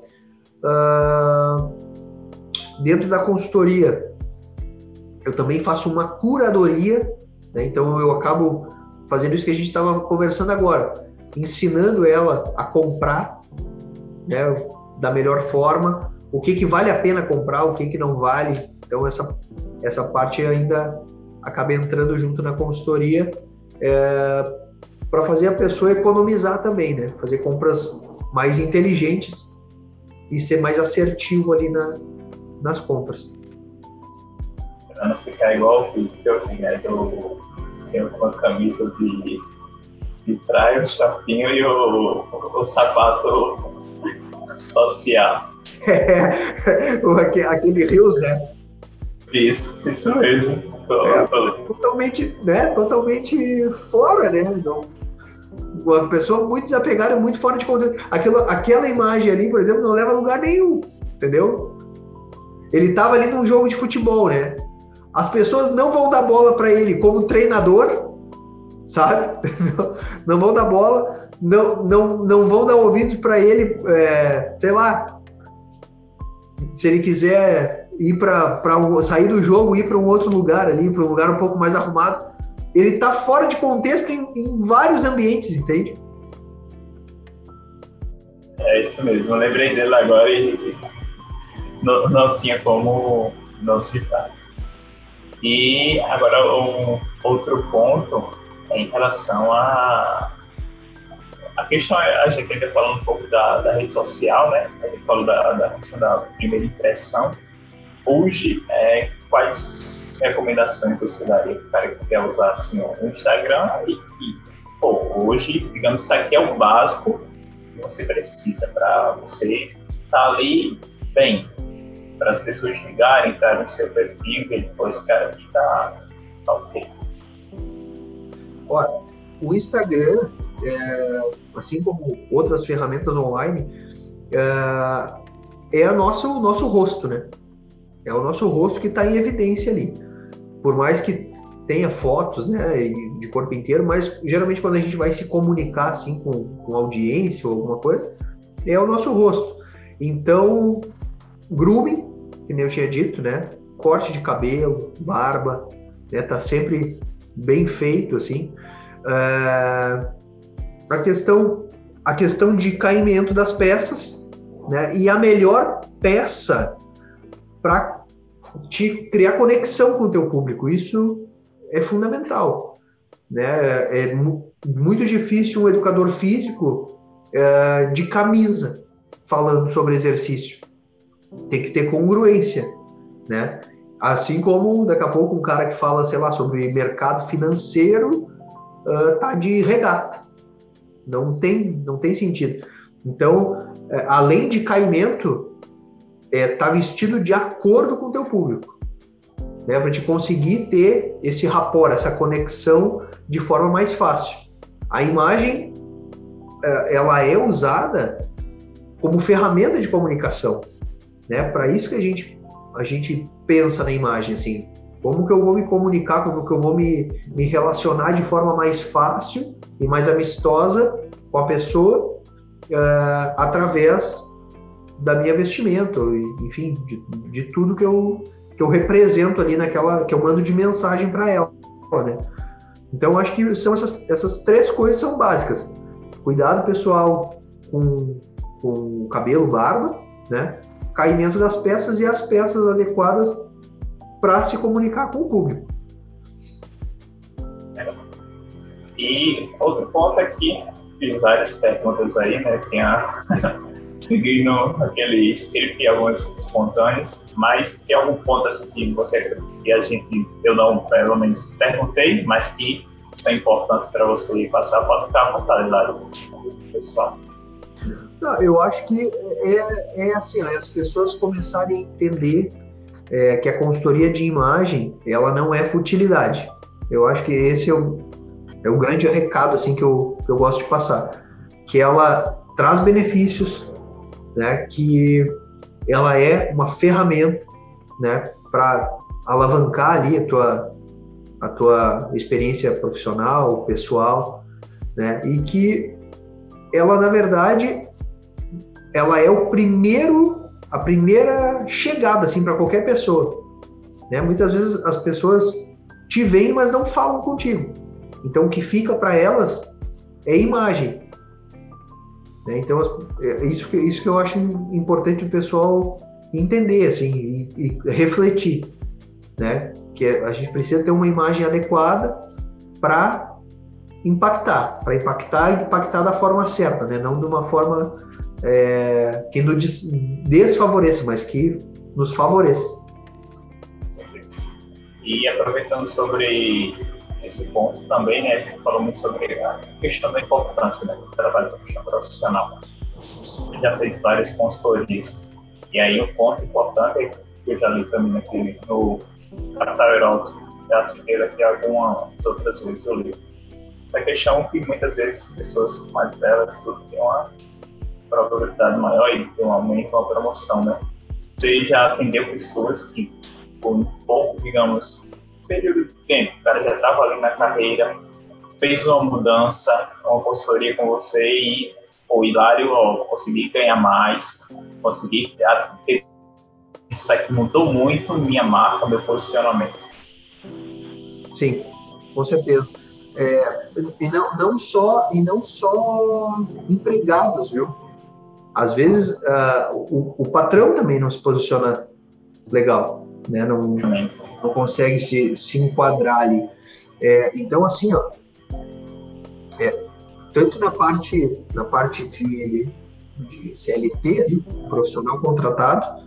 Uh, Dentro da consultoria, eu também faço uma curadoria, né? então eu acabo fazendo isso que a gente estava conversando agora, ensinando ela a comprar né, da melhor forma, o que, que vale a pena comprar, o que, que não vale. Então, essa, essa parte ainda acaba entrando junto na consultoria é, para fazer a pessoa economizar também, né? fazer compras mais inteligentes e ser mais assertivo ali na, nas compras. Para não ficar igual o Victor, né, do, com a camisa de, de praia, o shortinho e o, o sapato social. É, aquele Rios, né? Isso, isso mesmo. Tô, é, tô... Totalmente, né? Totalmente fora, né? Não, uma pessoa muito desapegada, muito fora de conteúdo. Aquilo, aquela imagem ali, por exemplo, não leva a lugar nenhum, entendeu? Ele estava ali num jogo de futebol, né? As pessoas não vão dar bola para ele como treinador, sabe? Não, vão dar bola, não, não, não vão dar ouvidos para ele, é, sei lá, se ele quiser ir para sair do jogo, ir para um outro lugar ali, para um lugar um pouco mais arrumado, ele está fora de contexto em, em vários ambientes, entende? É isso mesmo, eu lembrei dele agora e não, não tinha como não citar. E agora um outro ponto é em relação a a questão, a gente ainda falando um pouco da, da rede social, né? A gente falou da, da da primeira impressão. Hoje, é, quais recomendações você daria para o cara que quer usar assim, o Instagram? E, e pô, hoje, digamos, isso aqui é o básico que você precisa para você estar tá ali bem, para as pessoas ligarem, entrar no seu perfil e depois, cara, aqui tá, tá ok. Olha, o Instagram, é, assim como outras ferramentas online, é, é a nossa, o nosso rosto, né? É o nosso rosto que está em evidência ali. Por mais que tenha fotos, né, de corpo inteiro, mas geralmente quando a gente vai se comunicar assim com, com audiência ou alguma coisa, é o nosso rosto. Então, grooming que nem eu tinha dito, né? Corte de cabelo, barba, né? Tá sempre bem feito, assim. Uh, a questão, a questão de caimento das peças, né? E a melhor peça para te criar conexão com o teu público, isso é fundamental, né? É muito difícil um educador físico uh, de camisa, falando sobre exercício. Tem que ter congruência, né? Assim como daqui a pouco um cara que fala, sei lá, sobre mercado financeiro uh, tá de regata. Não tem, não tem sentido. Então, é, além de caimento, é, tá vestido de acordo com o teu público. Né, para te conseguir ter esse rapport, essa conexão de forma mais fácil. A imagem, é, ela é usada como ferramenta de comunicação. Né? Para isso que a gente, a gente pensa na imagem, assim, como que eu vou me comunicar, como que eu vou me, me relacionar de forma mais fácil e mais amistosa com a pessoa uh, através da minha vestimenta, enfim, de, de tudo que eu, que eu represento ali naquela, que eu mando de mensagem para ela, né? Então, acho que são essas, essas três coisas são básicas. Cuidado pessoal com, com cabelo, barba, né? Caimento das peças e as peças adequadas para se comunicar com o público. E outro ponto aqui, várias perguntas aí, né? Tinha seguindo aquele script algumas espontâneas, mas tem algum ponto assim que você que a gente, eu não, pelo menos perguntei, mas que isso é importante para você passar, pode ficar à vontade lá pessoal. Não, eu acho que é, é assim, as pessoas começarem a entender é, que a consultoria de imagem, ela não é futilidade. Eu acho que esse é o, é o grande recado assim que eu, que eu gosto de passar, que ela traz benefícios, né, que ela é uma ferramenta, né, para alavancar ali a tua a tua experiência profissional, pessoal, né, e que ela na verdade ela é o primeiro a primeira chegada assim para qualquer pessoa, né? Muitas vezes as pessoas te veem, mas não falam contigo. Então o que fica para elas é imagem. Né? Então é isso que isso que eu acho importante o pessoal entender assim e, e refletir, né? Que a gente precisa ter uma imagem adequada para impactar, para impactar e impactar da forma certa, né? Não de uma forma é, que nos desfavoreça, mas que nos favoreça. E aproveitando sobre esse ponto também, né, a gente falou muito sobre a questão da importância né, do trabalho profissional. Já fez várias consultorias. E aí o ponto importante é que eu já li também aqui no Capital Heraldo, já citei aqui algumas outras vezes eu li. A questão que muitas vezes as pessoas mais velhas têm uma probabilidade maior de ter um aumento, uma promoção, né? Você já atendeu pessoas que, por um pouco, digamos, período de tempo, o cara já estava ali na carreira, fez uma mudança, uma consultoria com você e o Hilário, ó, consegui ganhar mais, consegui ter isso aqui mudou muito minha marca, meu posicionamento. Sim, com certeza. É, e não, não só e não só empregados, viu? às vezes uh, o, o, patrão também não se posiciona legal, né? Não, não consegue se, se enquadrar ali. É, então, assim, ó, é, tanto na parte, na parte de, de CLT, ali, profissional contratado,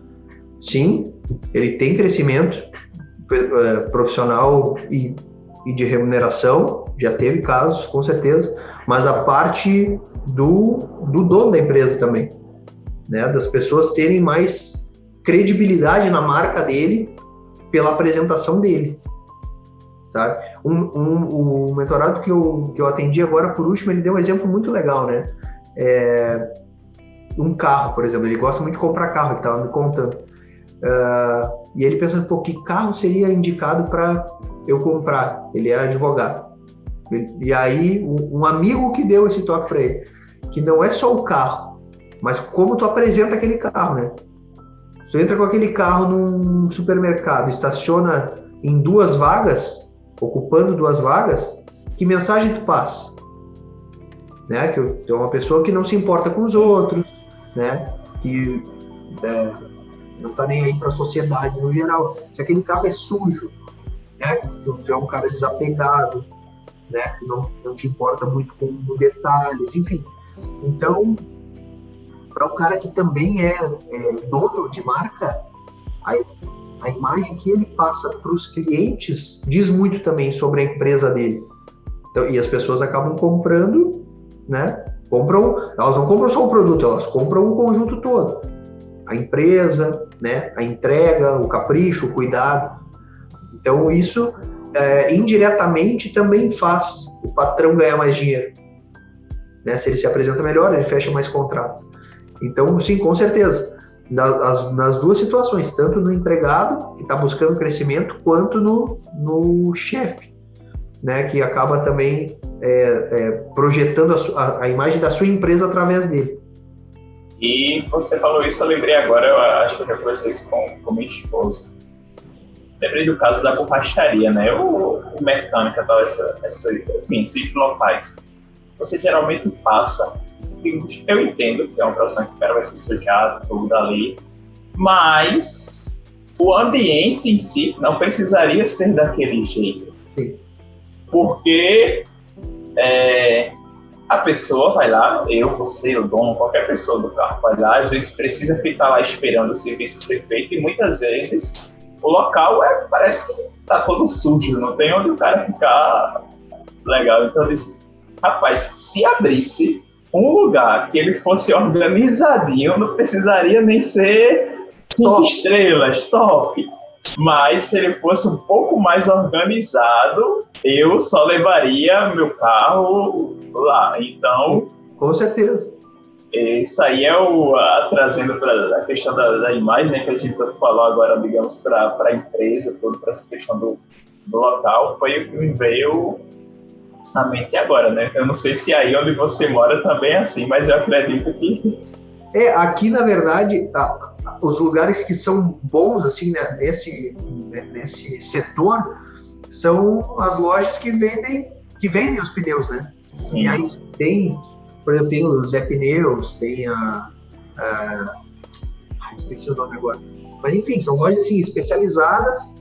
sim, ele tem crescimento é, profissional e, e de remuneração, já teve casos, com certeza, mas a parte do, do dono da empresa também, né? Das pessoas terem mais credibilidade na marca dele pela apresentação dele, sabe? Um, um, um mentorado que eu, que eu atendi agora por último, ele deu um exemplo muito legal, né? É, um carro, por exemplo, ele gosta muito de comprar carro, ele estava me contando. Uh, e ele pensando, pô, que carro seria indicado para eu comprar? Ele é advogado. E aí, um amigo que deu esse toque para ele, que não é só o carro, mas como tu apresenta aquele carro, né? Tu entra com aquele carro num supermercado, estaciona em duas vagas, ocupando duas vagas, que mensagem tu passa? Né? Que tu é uma pessoa que não se importa com os outros, né? Que é, não tá nem aí para a sociedade no geral. Se aquele carro é sujo, né? Que tu é um cara desapegado, né? Não, não te importa muito com detalhes, enfim. Então, para o cara que também é, é, dono de marca, a, a imagem que ele passa para os clientes diz muito também sobre a empresa dele. Então, e as pessoas acabam comprando, né? Compram, elas não compram só o produto, elas compram o conjunto todo. A empresa, né? A entrega, o capricho, o cuidado. Então isso é, indiretamente também faz o patrão ganhar mais dinheiro. Né? Se ele se apresenta melhor, ele fecha mais contrato. Então, sim, com certeza. Nas, nas duas situações, tanto no empregado, que está buscando crescimento, quanto no, no chefe, né? que acaba também é, é, projetando a, a, a imagem da sua empresa através dele. E você falou isso, eu lembrei agora, eu acho que eu já conversei isso com, com minha esposa. Lembrei do caso da borracharia, né? O, o mecânica, tal, essa, essa, enfim, esses locais. Você geralmente passa, eu entendo que é uma profissão que o cara vai se sujar, tudo dali, mas o ambiente em si não precisaria ser daquele jeito. Sim. Porque é, a pessoa vai lá, eu, você, o dono, qualquer pessoa do carro vai lá, às vezes precisa ficar lá esperando o serviço ser feito e muitas vezes o local é, parece que tá todo sujo, não tem onde o cara ficar legal. Então eu disse, rapaz, se abrisse um lugar que ele fosse organizadinho, não precisaria nem ser cinco estrelas, top. Mas se ele fosse um pouco mais organizado, eu só levaria meu carro lá. Então. Com certeza. Isso aí é o. A, trazendo para a questão da, da, imagem, né, que a gente falou agora, digamos, para a empresa, para essa questão do, do local, foi o que me veio na mente agora, né? Eu não sei se aí onde você mora também é assim, mas eu acredito que. É, aqui na verdade, os lugares que são bons assim né, nesse né, nesse setor são as lojas que vendem que vendem os pneus, né? Sim. E aí tem, por exemplo, tem o Zé Pneus, tem a, a esqueci o nome agora. Mas enfim, são lojas assim especializadas.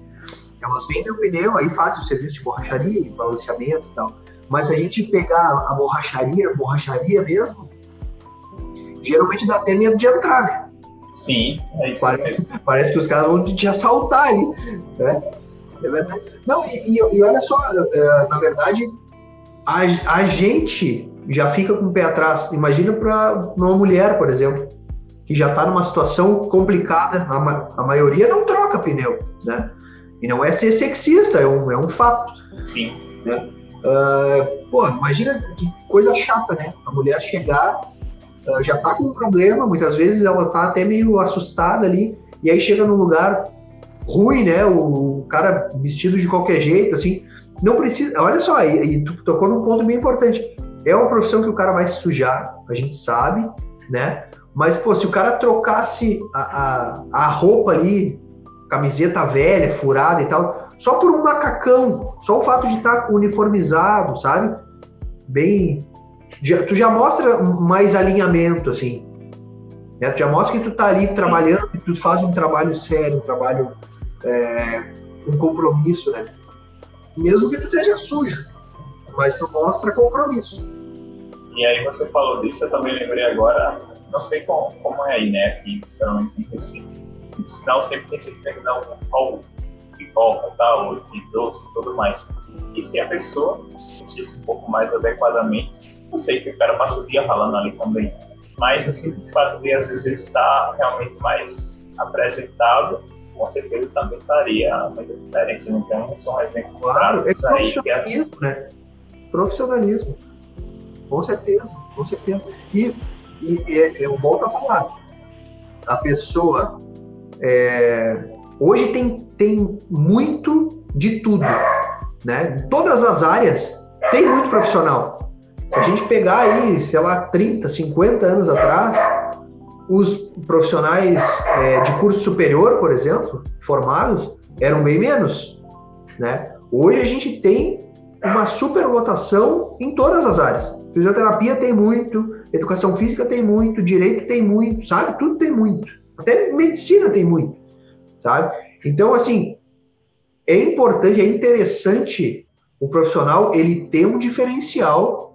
Elas vendem o pneu, aí fazem o serviço de borracharia, balanceamento e tal. Mas se a gente pegar a borracharia, a borracharia mesmo, geralmente dá até medo de entrar, né? Sim, é isso parece, mesmo. Parece que os caras vão te assaltar aí, né? É verdade. Não, e, e, e olha só, é, na verdade, a, a gente já fica com o pé atrás. Imagina para uma mulher, por exemplo, que já está numa situação complicada, a, a maioria não troca pneu, né? E não é ser sexista, é um, é um fato. Sim. Né? Uh, pô, imagina que coisa chata, né? A mulher chegar uh, já tá com um problema, muitas vezes ela tá até meio assustada ali, e aí chega num lugar ruim, né? O, o cara vestido de qualquer jeito, assim. Não precisa. Olha só, e, e tu tocou num ponto bem importante. É uma profissão que o cara vai se sujar, a gente sabe, né? Mas, pô, se o cara trocasse a, a, a roupa ali, camiseta velha, furada e tal, só por um macacão, só o fato de estar uniformizado, sabe? Bem já, tu já mostra mais alinhamento, assim. Né? Tu já mostra que tu tá ali trabalhando, que tu faz um trabalho sério, um trabalho é, um compromisso, né? Mesmo que tu esteja sujo, mas tu mostra compromisso. E aí você falou disso, eu também lembrei agora, não sei como, como é aí, né, aqui, pelo menos em Recife. No sinal sempre tem que dar um volta, tal, de doce e tudo mais. E se a pessoa vestisse um pouco mais adequadamente, eu sei que o cara passa o dia falando ali também. Mas, assim, o fato de às vezes ele estar realmente mais apresentado, com certeza também faria muita diferença. Então, são exemplos claro, é profissionalismo, aí, né? Profissionalismo. Com certeza, com certeza. E, e, e eu volto a falar, a pessoa é, hoje tem, tem muito de tudo, né? Em todas as áreas tem muito profissional. Se a gente pegar aí, sei lá, 30, 50 anos atrás, os profissionais é, de curso superior, por exemplo, formados, eram bem menos. Né? Hoje a gente tem uma superlotação em todas as áreas. Fisioterapia tem muito, educação física tem muito, direito tem muito, sabe? Tudo tem muito. Até medicina tem muito, sabe? Então, assim, é importante, é interessante o profissional ele ter um diferencial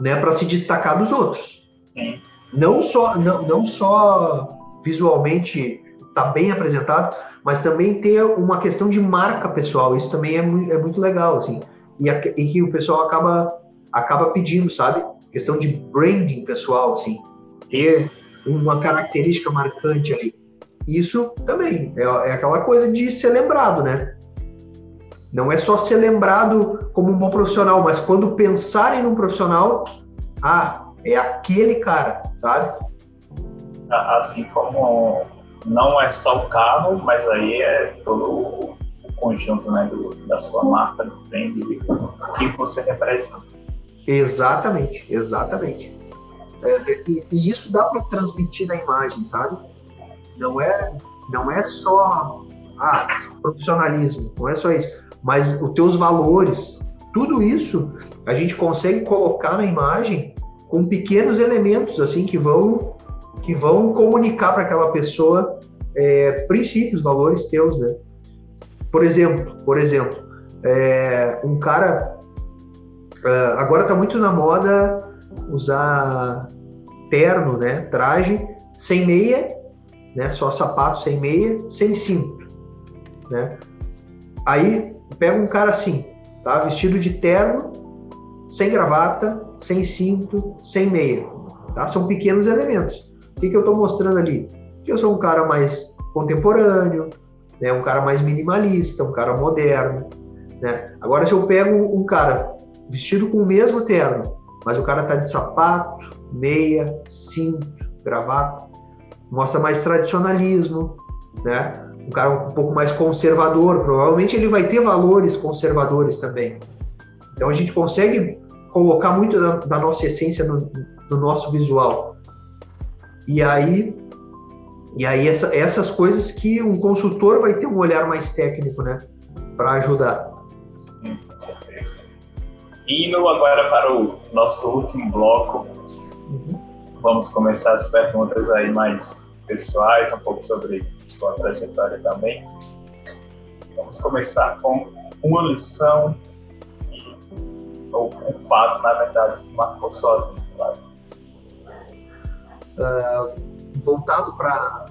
né, para se destacar dos outros. Sim. não só não, não só visualmente está bem apresentado, mas também ter uma questão de marca pessoal. Isso também é, muito, é muito legal, assim. E, a, e, que o pessoal acaba, acaba pedindo, sabe? Questão de branding pessoal, assim. Ter uma característica marcante ali. Isso também é, é aquela coisa de ser lembrado, né? Não é só ser lembrado como um bom profissional, mas quando pensarem num profissional, ah, é aquele cara, sabe? Assim como não é só o carro, mas aí é todo o conjunto né, do, da sua marca, do brand, que você representa. Exatamente, exatamente. É, e, e, isso dá para transmitir na imagem, sabe? Não é, não é só ah, profissionalismo, não é só isso, mas os teus valores, tudo isso a gente consegue colocar na imagem com pequenos elementos assim que vão que vão comunicar para aquela pessoa é, princípios, valores teus, né? Por exemplo, por exemplo, é, um cara uh, agora está muito na moda usar terno, né? Traje sem meia, né? Só sapato sem meia, sem cinto, né? Aí pega um cara assim, tá? Vestido de terno, sem gravata, sem cinto, sem meia, tá? São pequenos elementos. O que, que eu estou mostrando ali? Que eu sou um cara mais contemporâneo, né? Um cara mais minimalista, um cara moderno, né? Agora se eu pego um cara vestido com o mesmo terno, mas o cara tá de sapato, meia, cinto, gravata, mostra mais tradicionalismo, né? Um cara um pouco mais conservador, provavelmente ele vai ter valores conservadores também. Então a gente consegue colocar muito da, da nossa essência no, no, nosso visual. E aí, e aí essa, essas coisas que um consultor vai ter um olhar mais técnico, né, para ajudar. Sim, com certeza. Indo agora para o nosso último bloco, uhum. vamos começar as perguntas aí mais pessoais, um pouco sobre sua trajetória também. Vamos começar com uma lição ou um fato, na verdade, que marcou sua vida, claro. Uh, voltado para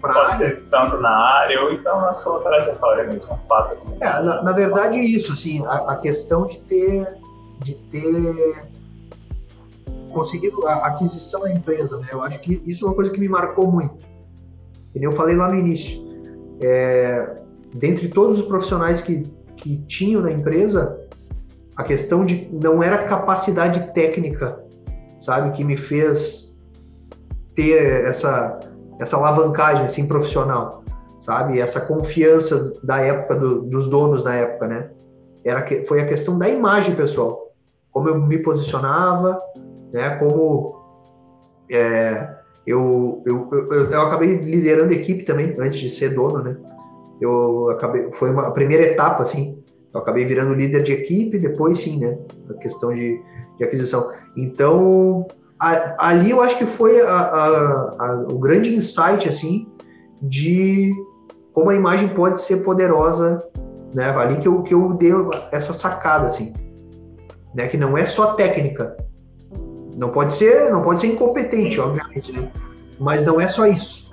Pode área. ser tanto na área ou então na sua trajetória mesmo, um fato assim. É, na, na verdade isso, assim, a, a, questão de ter de ter conseguido a aquisição da empresa, né? Eu acho que isso é uma coisa que me marcou muito. E eu falei lá no início, é, dentre todos os profissionais que, que tinham na empresa, a questão de não era capacidade técnica, sabe, que me fez ter essa essa alavancagem assim profissional, sabe, essa confiança da época do, dos donos na época, né? Era que foi a questão da imagem pessoal, como eu me posicionava, né? Como é, eu, eu, eu, eu, acabei liderando equipe também antes de ser dono, né? Eu acabei foi uma a primeira etapa assim eu acabei virando líder de equipe, depois sim, né? A questão de, de aquisição. Então, a, ali eu acho que foi a, a, o grande insight, assim, de como a imagem pode ser poderosa, né? Ali que eu, que eu dei essa sacada, assim, né? Que não é só técnica. Não pode ser, não pode ser incompetente, obviamente, né? Mas não é só isso.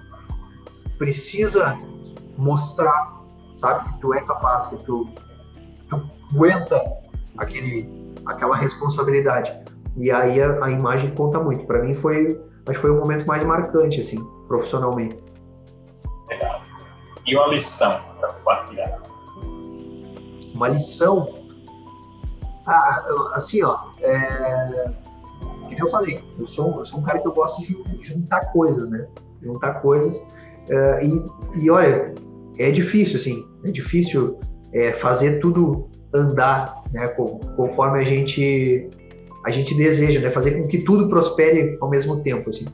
Precisa mostrar, sabe, que tu é capaz, que tu aguenta aquele, aquela responsabilidade. E aí a, a imagem conta muito. Para mim foi, acho que foi o momento mais marcante, assim, profissionalmente. Legal. E uma lição para compartilhar? Uma lição? Ah, assim, ó, é... que eu falei, eu sou, eu sou um cara que eu gosto de juntar coisas, né? Juntar coisas. É, e, e olha, é difícil, assim, é difícil é, fazer tudo andar, né, conforme a gente a gente deseja, né, fazer com que tudo prospere ao mesmo tempo, assim.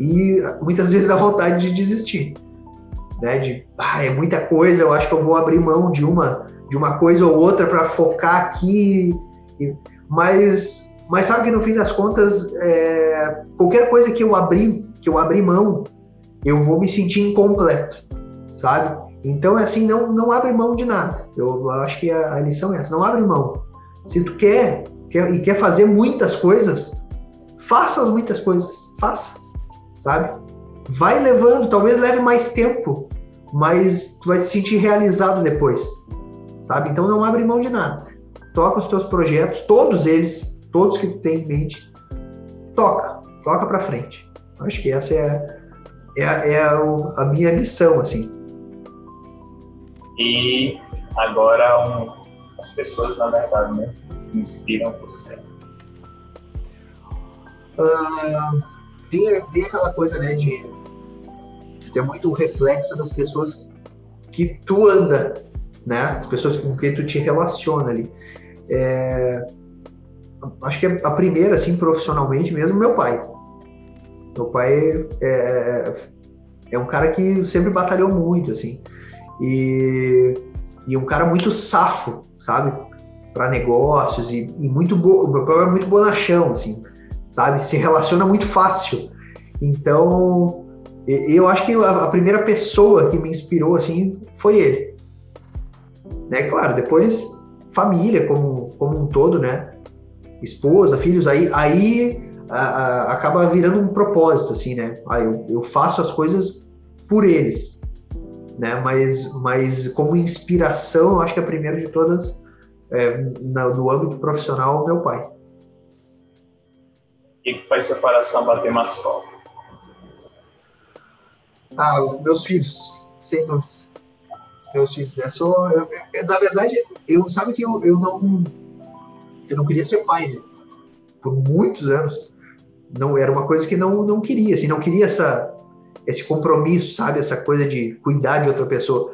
E muitas vezes dá vontade de desistir, né, de ah, é muita coisa, eu acho que eu vou abrir mão de uma de uma coisa ou outra para focar aqui, mas mas sabe que no fim das contas é, qualquer coisa que eu abrir que eu abrir mão, eu vou me sentir incompleto, sabe? Então, é assim, não, não abre mão de nada. Eu acho que a, a lição é essa, não abre mão. Se tu quer, quer e quer fazer muitas coisas, faça as muitas coisas, faça. sabe? Vai levando, talvez leve mais tempo, mas tu vai te sentir realizado depois, sabe? Então não abre mão de nada. Toca os teus projetos, todos eles, todos que tu tem em mente, toca, toca para frente. Acho que essa é, é, é a, a minha lição, assim. E agora um, as pessoas, na verdade, né, inspiram você. Uh, tem, tem aquela coisa, né, de ter muito reflexo das pessoas que tu anda, né, as pessoas com quem tu te relaciona ali. É, acho que a primeira, assim, profissionalmente mesmo, meu pai. Meu pai é, é, é um cara que sempre batalhou muito, assim. E, e um cara muito safo, sabe? Para negócios e, e muito bom. Meu pai é muito bonachão, assim, sabe? Se relaciona muito fácil. Então, eu acho que a primeira pessoa que me inspirou, assim, foi ele. Né? Claro, depois família como, como um todo, né? Esposa, filhos, aí, aí a, a, acaba virando um propósito, assim, né? Ah, eu, eu faço as coisas por eles, né? Mas, mas como inspiração, eu acho que a primeira de todas, é, no, no âmbito profissional, meu pai. O que faz seu coração bater mais forte? Ah, meus filhos, sem dúvida. Meus filhos. É só, eu, eu, na verdade, eu sabe que eu, eu não eu não queria ser pai, né? Por muitos anos. Não era uma coisa que não não queria, assim, não queria essa esse compromisso, sabe? Essa coisa de cuidar de outra pessoa.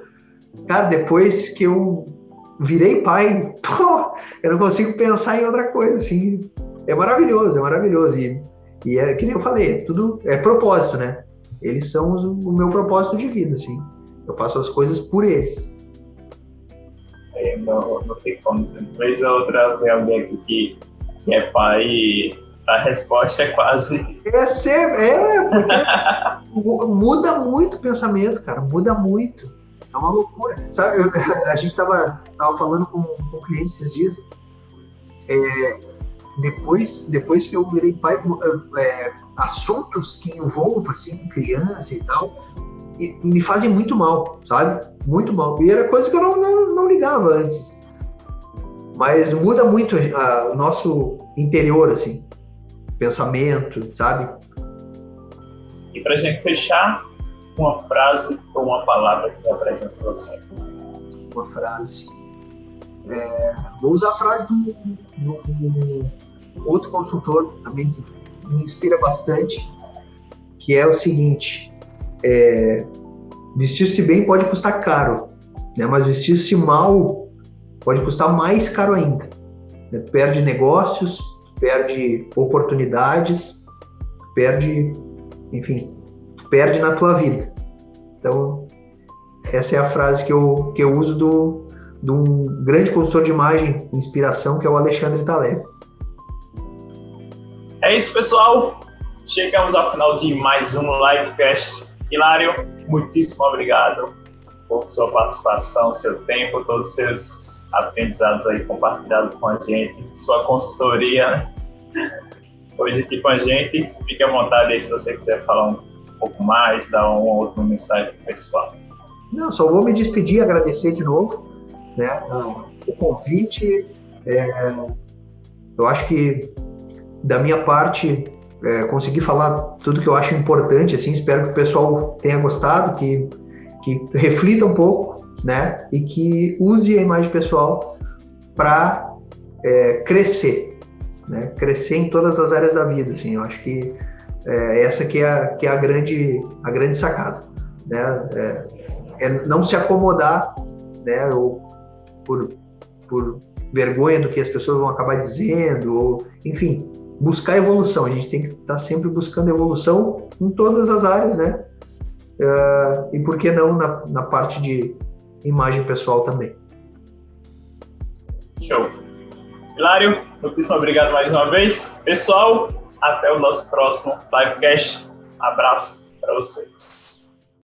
Cara, depois que eu virei pai, pô, eu não consigo pensar em outra coisa, assim. É maravilhoso, é maravilhoso. E, e é que nem eu falei, é tudo é propósito, né? Eles são os, o meu propósito de vida, assim. Eu faço as coisas por eles. É, não, não tem como. Vez ou outra ver alguém aqui que, que é pai e a resposta é quase. É, ser, é porque muda muito o pensamento, cara, muda muito. É uma loucura. Sabe, eu, a gente tava, tava falando com, com um cliente esses dias. É, depois, depois que eu virei pai, é, assuntos que envolvam assim, criança e tal, e me fazem muito mal, sabe? Muito mal. E era coisa que eu não, não, não ligava antes. Mas muda muito o nosso interior, assim pensamento, sabe? E para gente fechar, uma frase ou uma palavra que representa você. Uma frase. É, vou usar a frase do, do, do, outro consultor também que me inspira bastante, que é o seguinte: é, vestir-se bem pode custar caro, né? mas vestir-se mal pode custar mais caro ainda. Né? Perde negócios, perde oportunidades, perde, enfim, perde na tua vida. Então, essa é a frase que eu, que eu uso do, de um grande consultor de imagem, inspiração, que é o Alexandre Taleb. É isso, pessoal. Chegamos ao final de mais um livecast. Hilário, muitíssimo obrigado por sua participação, seu tempo, todos os seus aprendizados aí compartilhados com a gente, sua consultoria hoje aqui com a gente. Fique à vontade aí se você quiser falar um pouco mais, dar uma outra mensagem para o pessoal. Não, só vou me despedir, agradecer de novo né, o convite. É, eu acho que da minha parte é, consegui falar tudo que eu acho importante. Assim, espero que o pessoal tenha gostado, que que reflita um pouco, né? E que use a imagem pessoal para é, crescer, né? Crescer em todas as áreas da vida, assim. Eu acho que é, essa que é, a, que é a grande a grande sacada, né? É, é não se acomodar, né? Ou por, por vergonha do que as pessoas vão acabar dizendo, ou enfim, buscar evolução. A gente tem que estar tá sempre buscando evolução em todas as áreas, né? Uh, e por que não na, na parte de imagem pessoal também. Show. Hilário, muitíssimo obrigado mais uma vez. Pessoal, até o nosso próximo livecast. Abraço para vocês.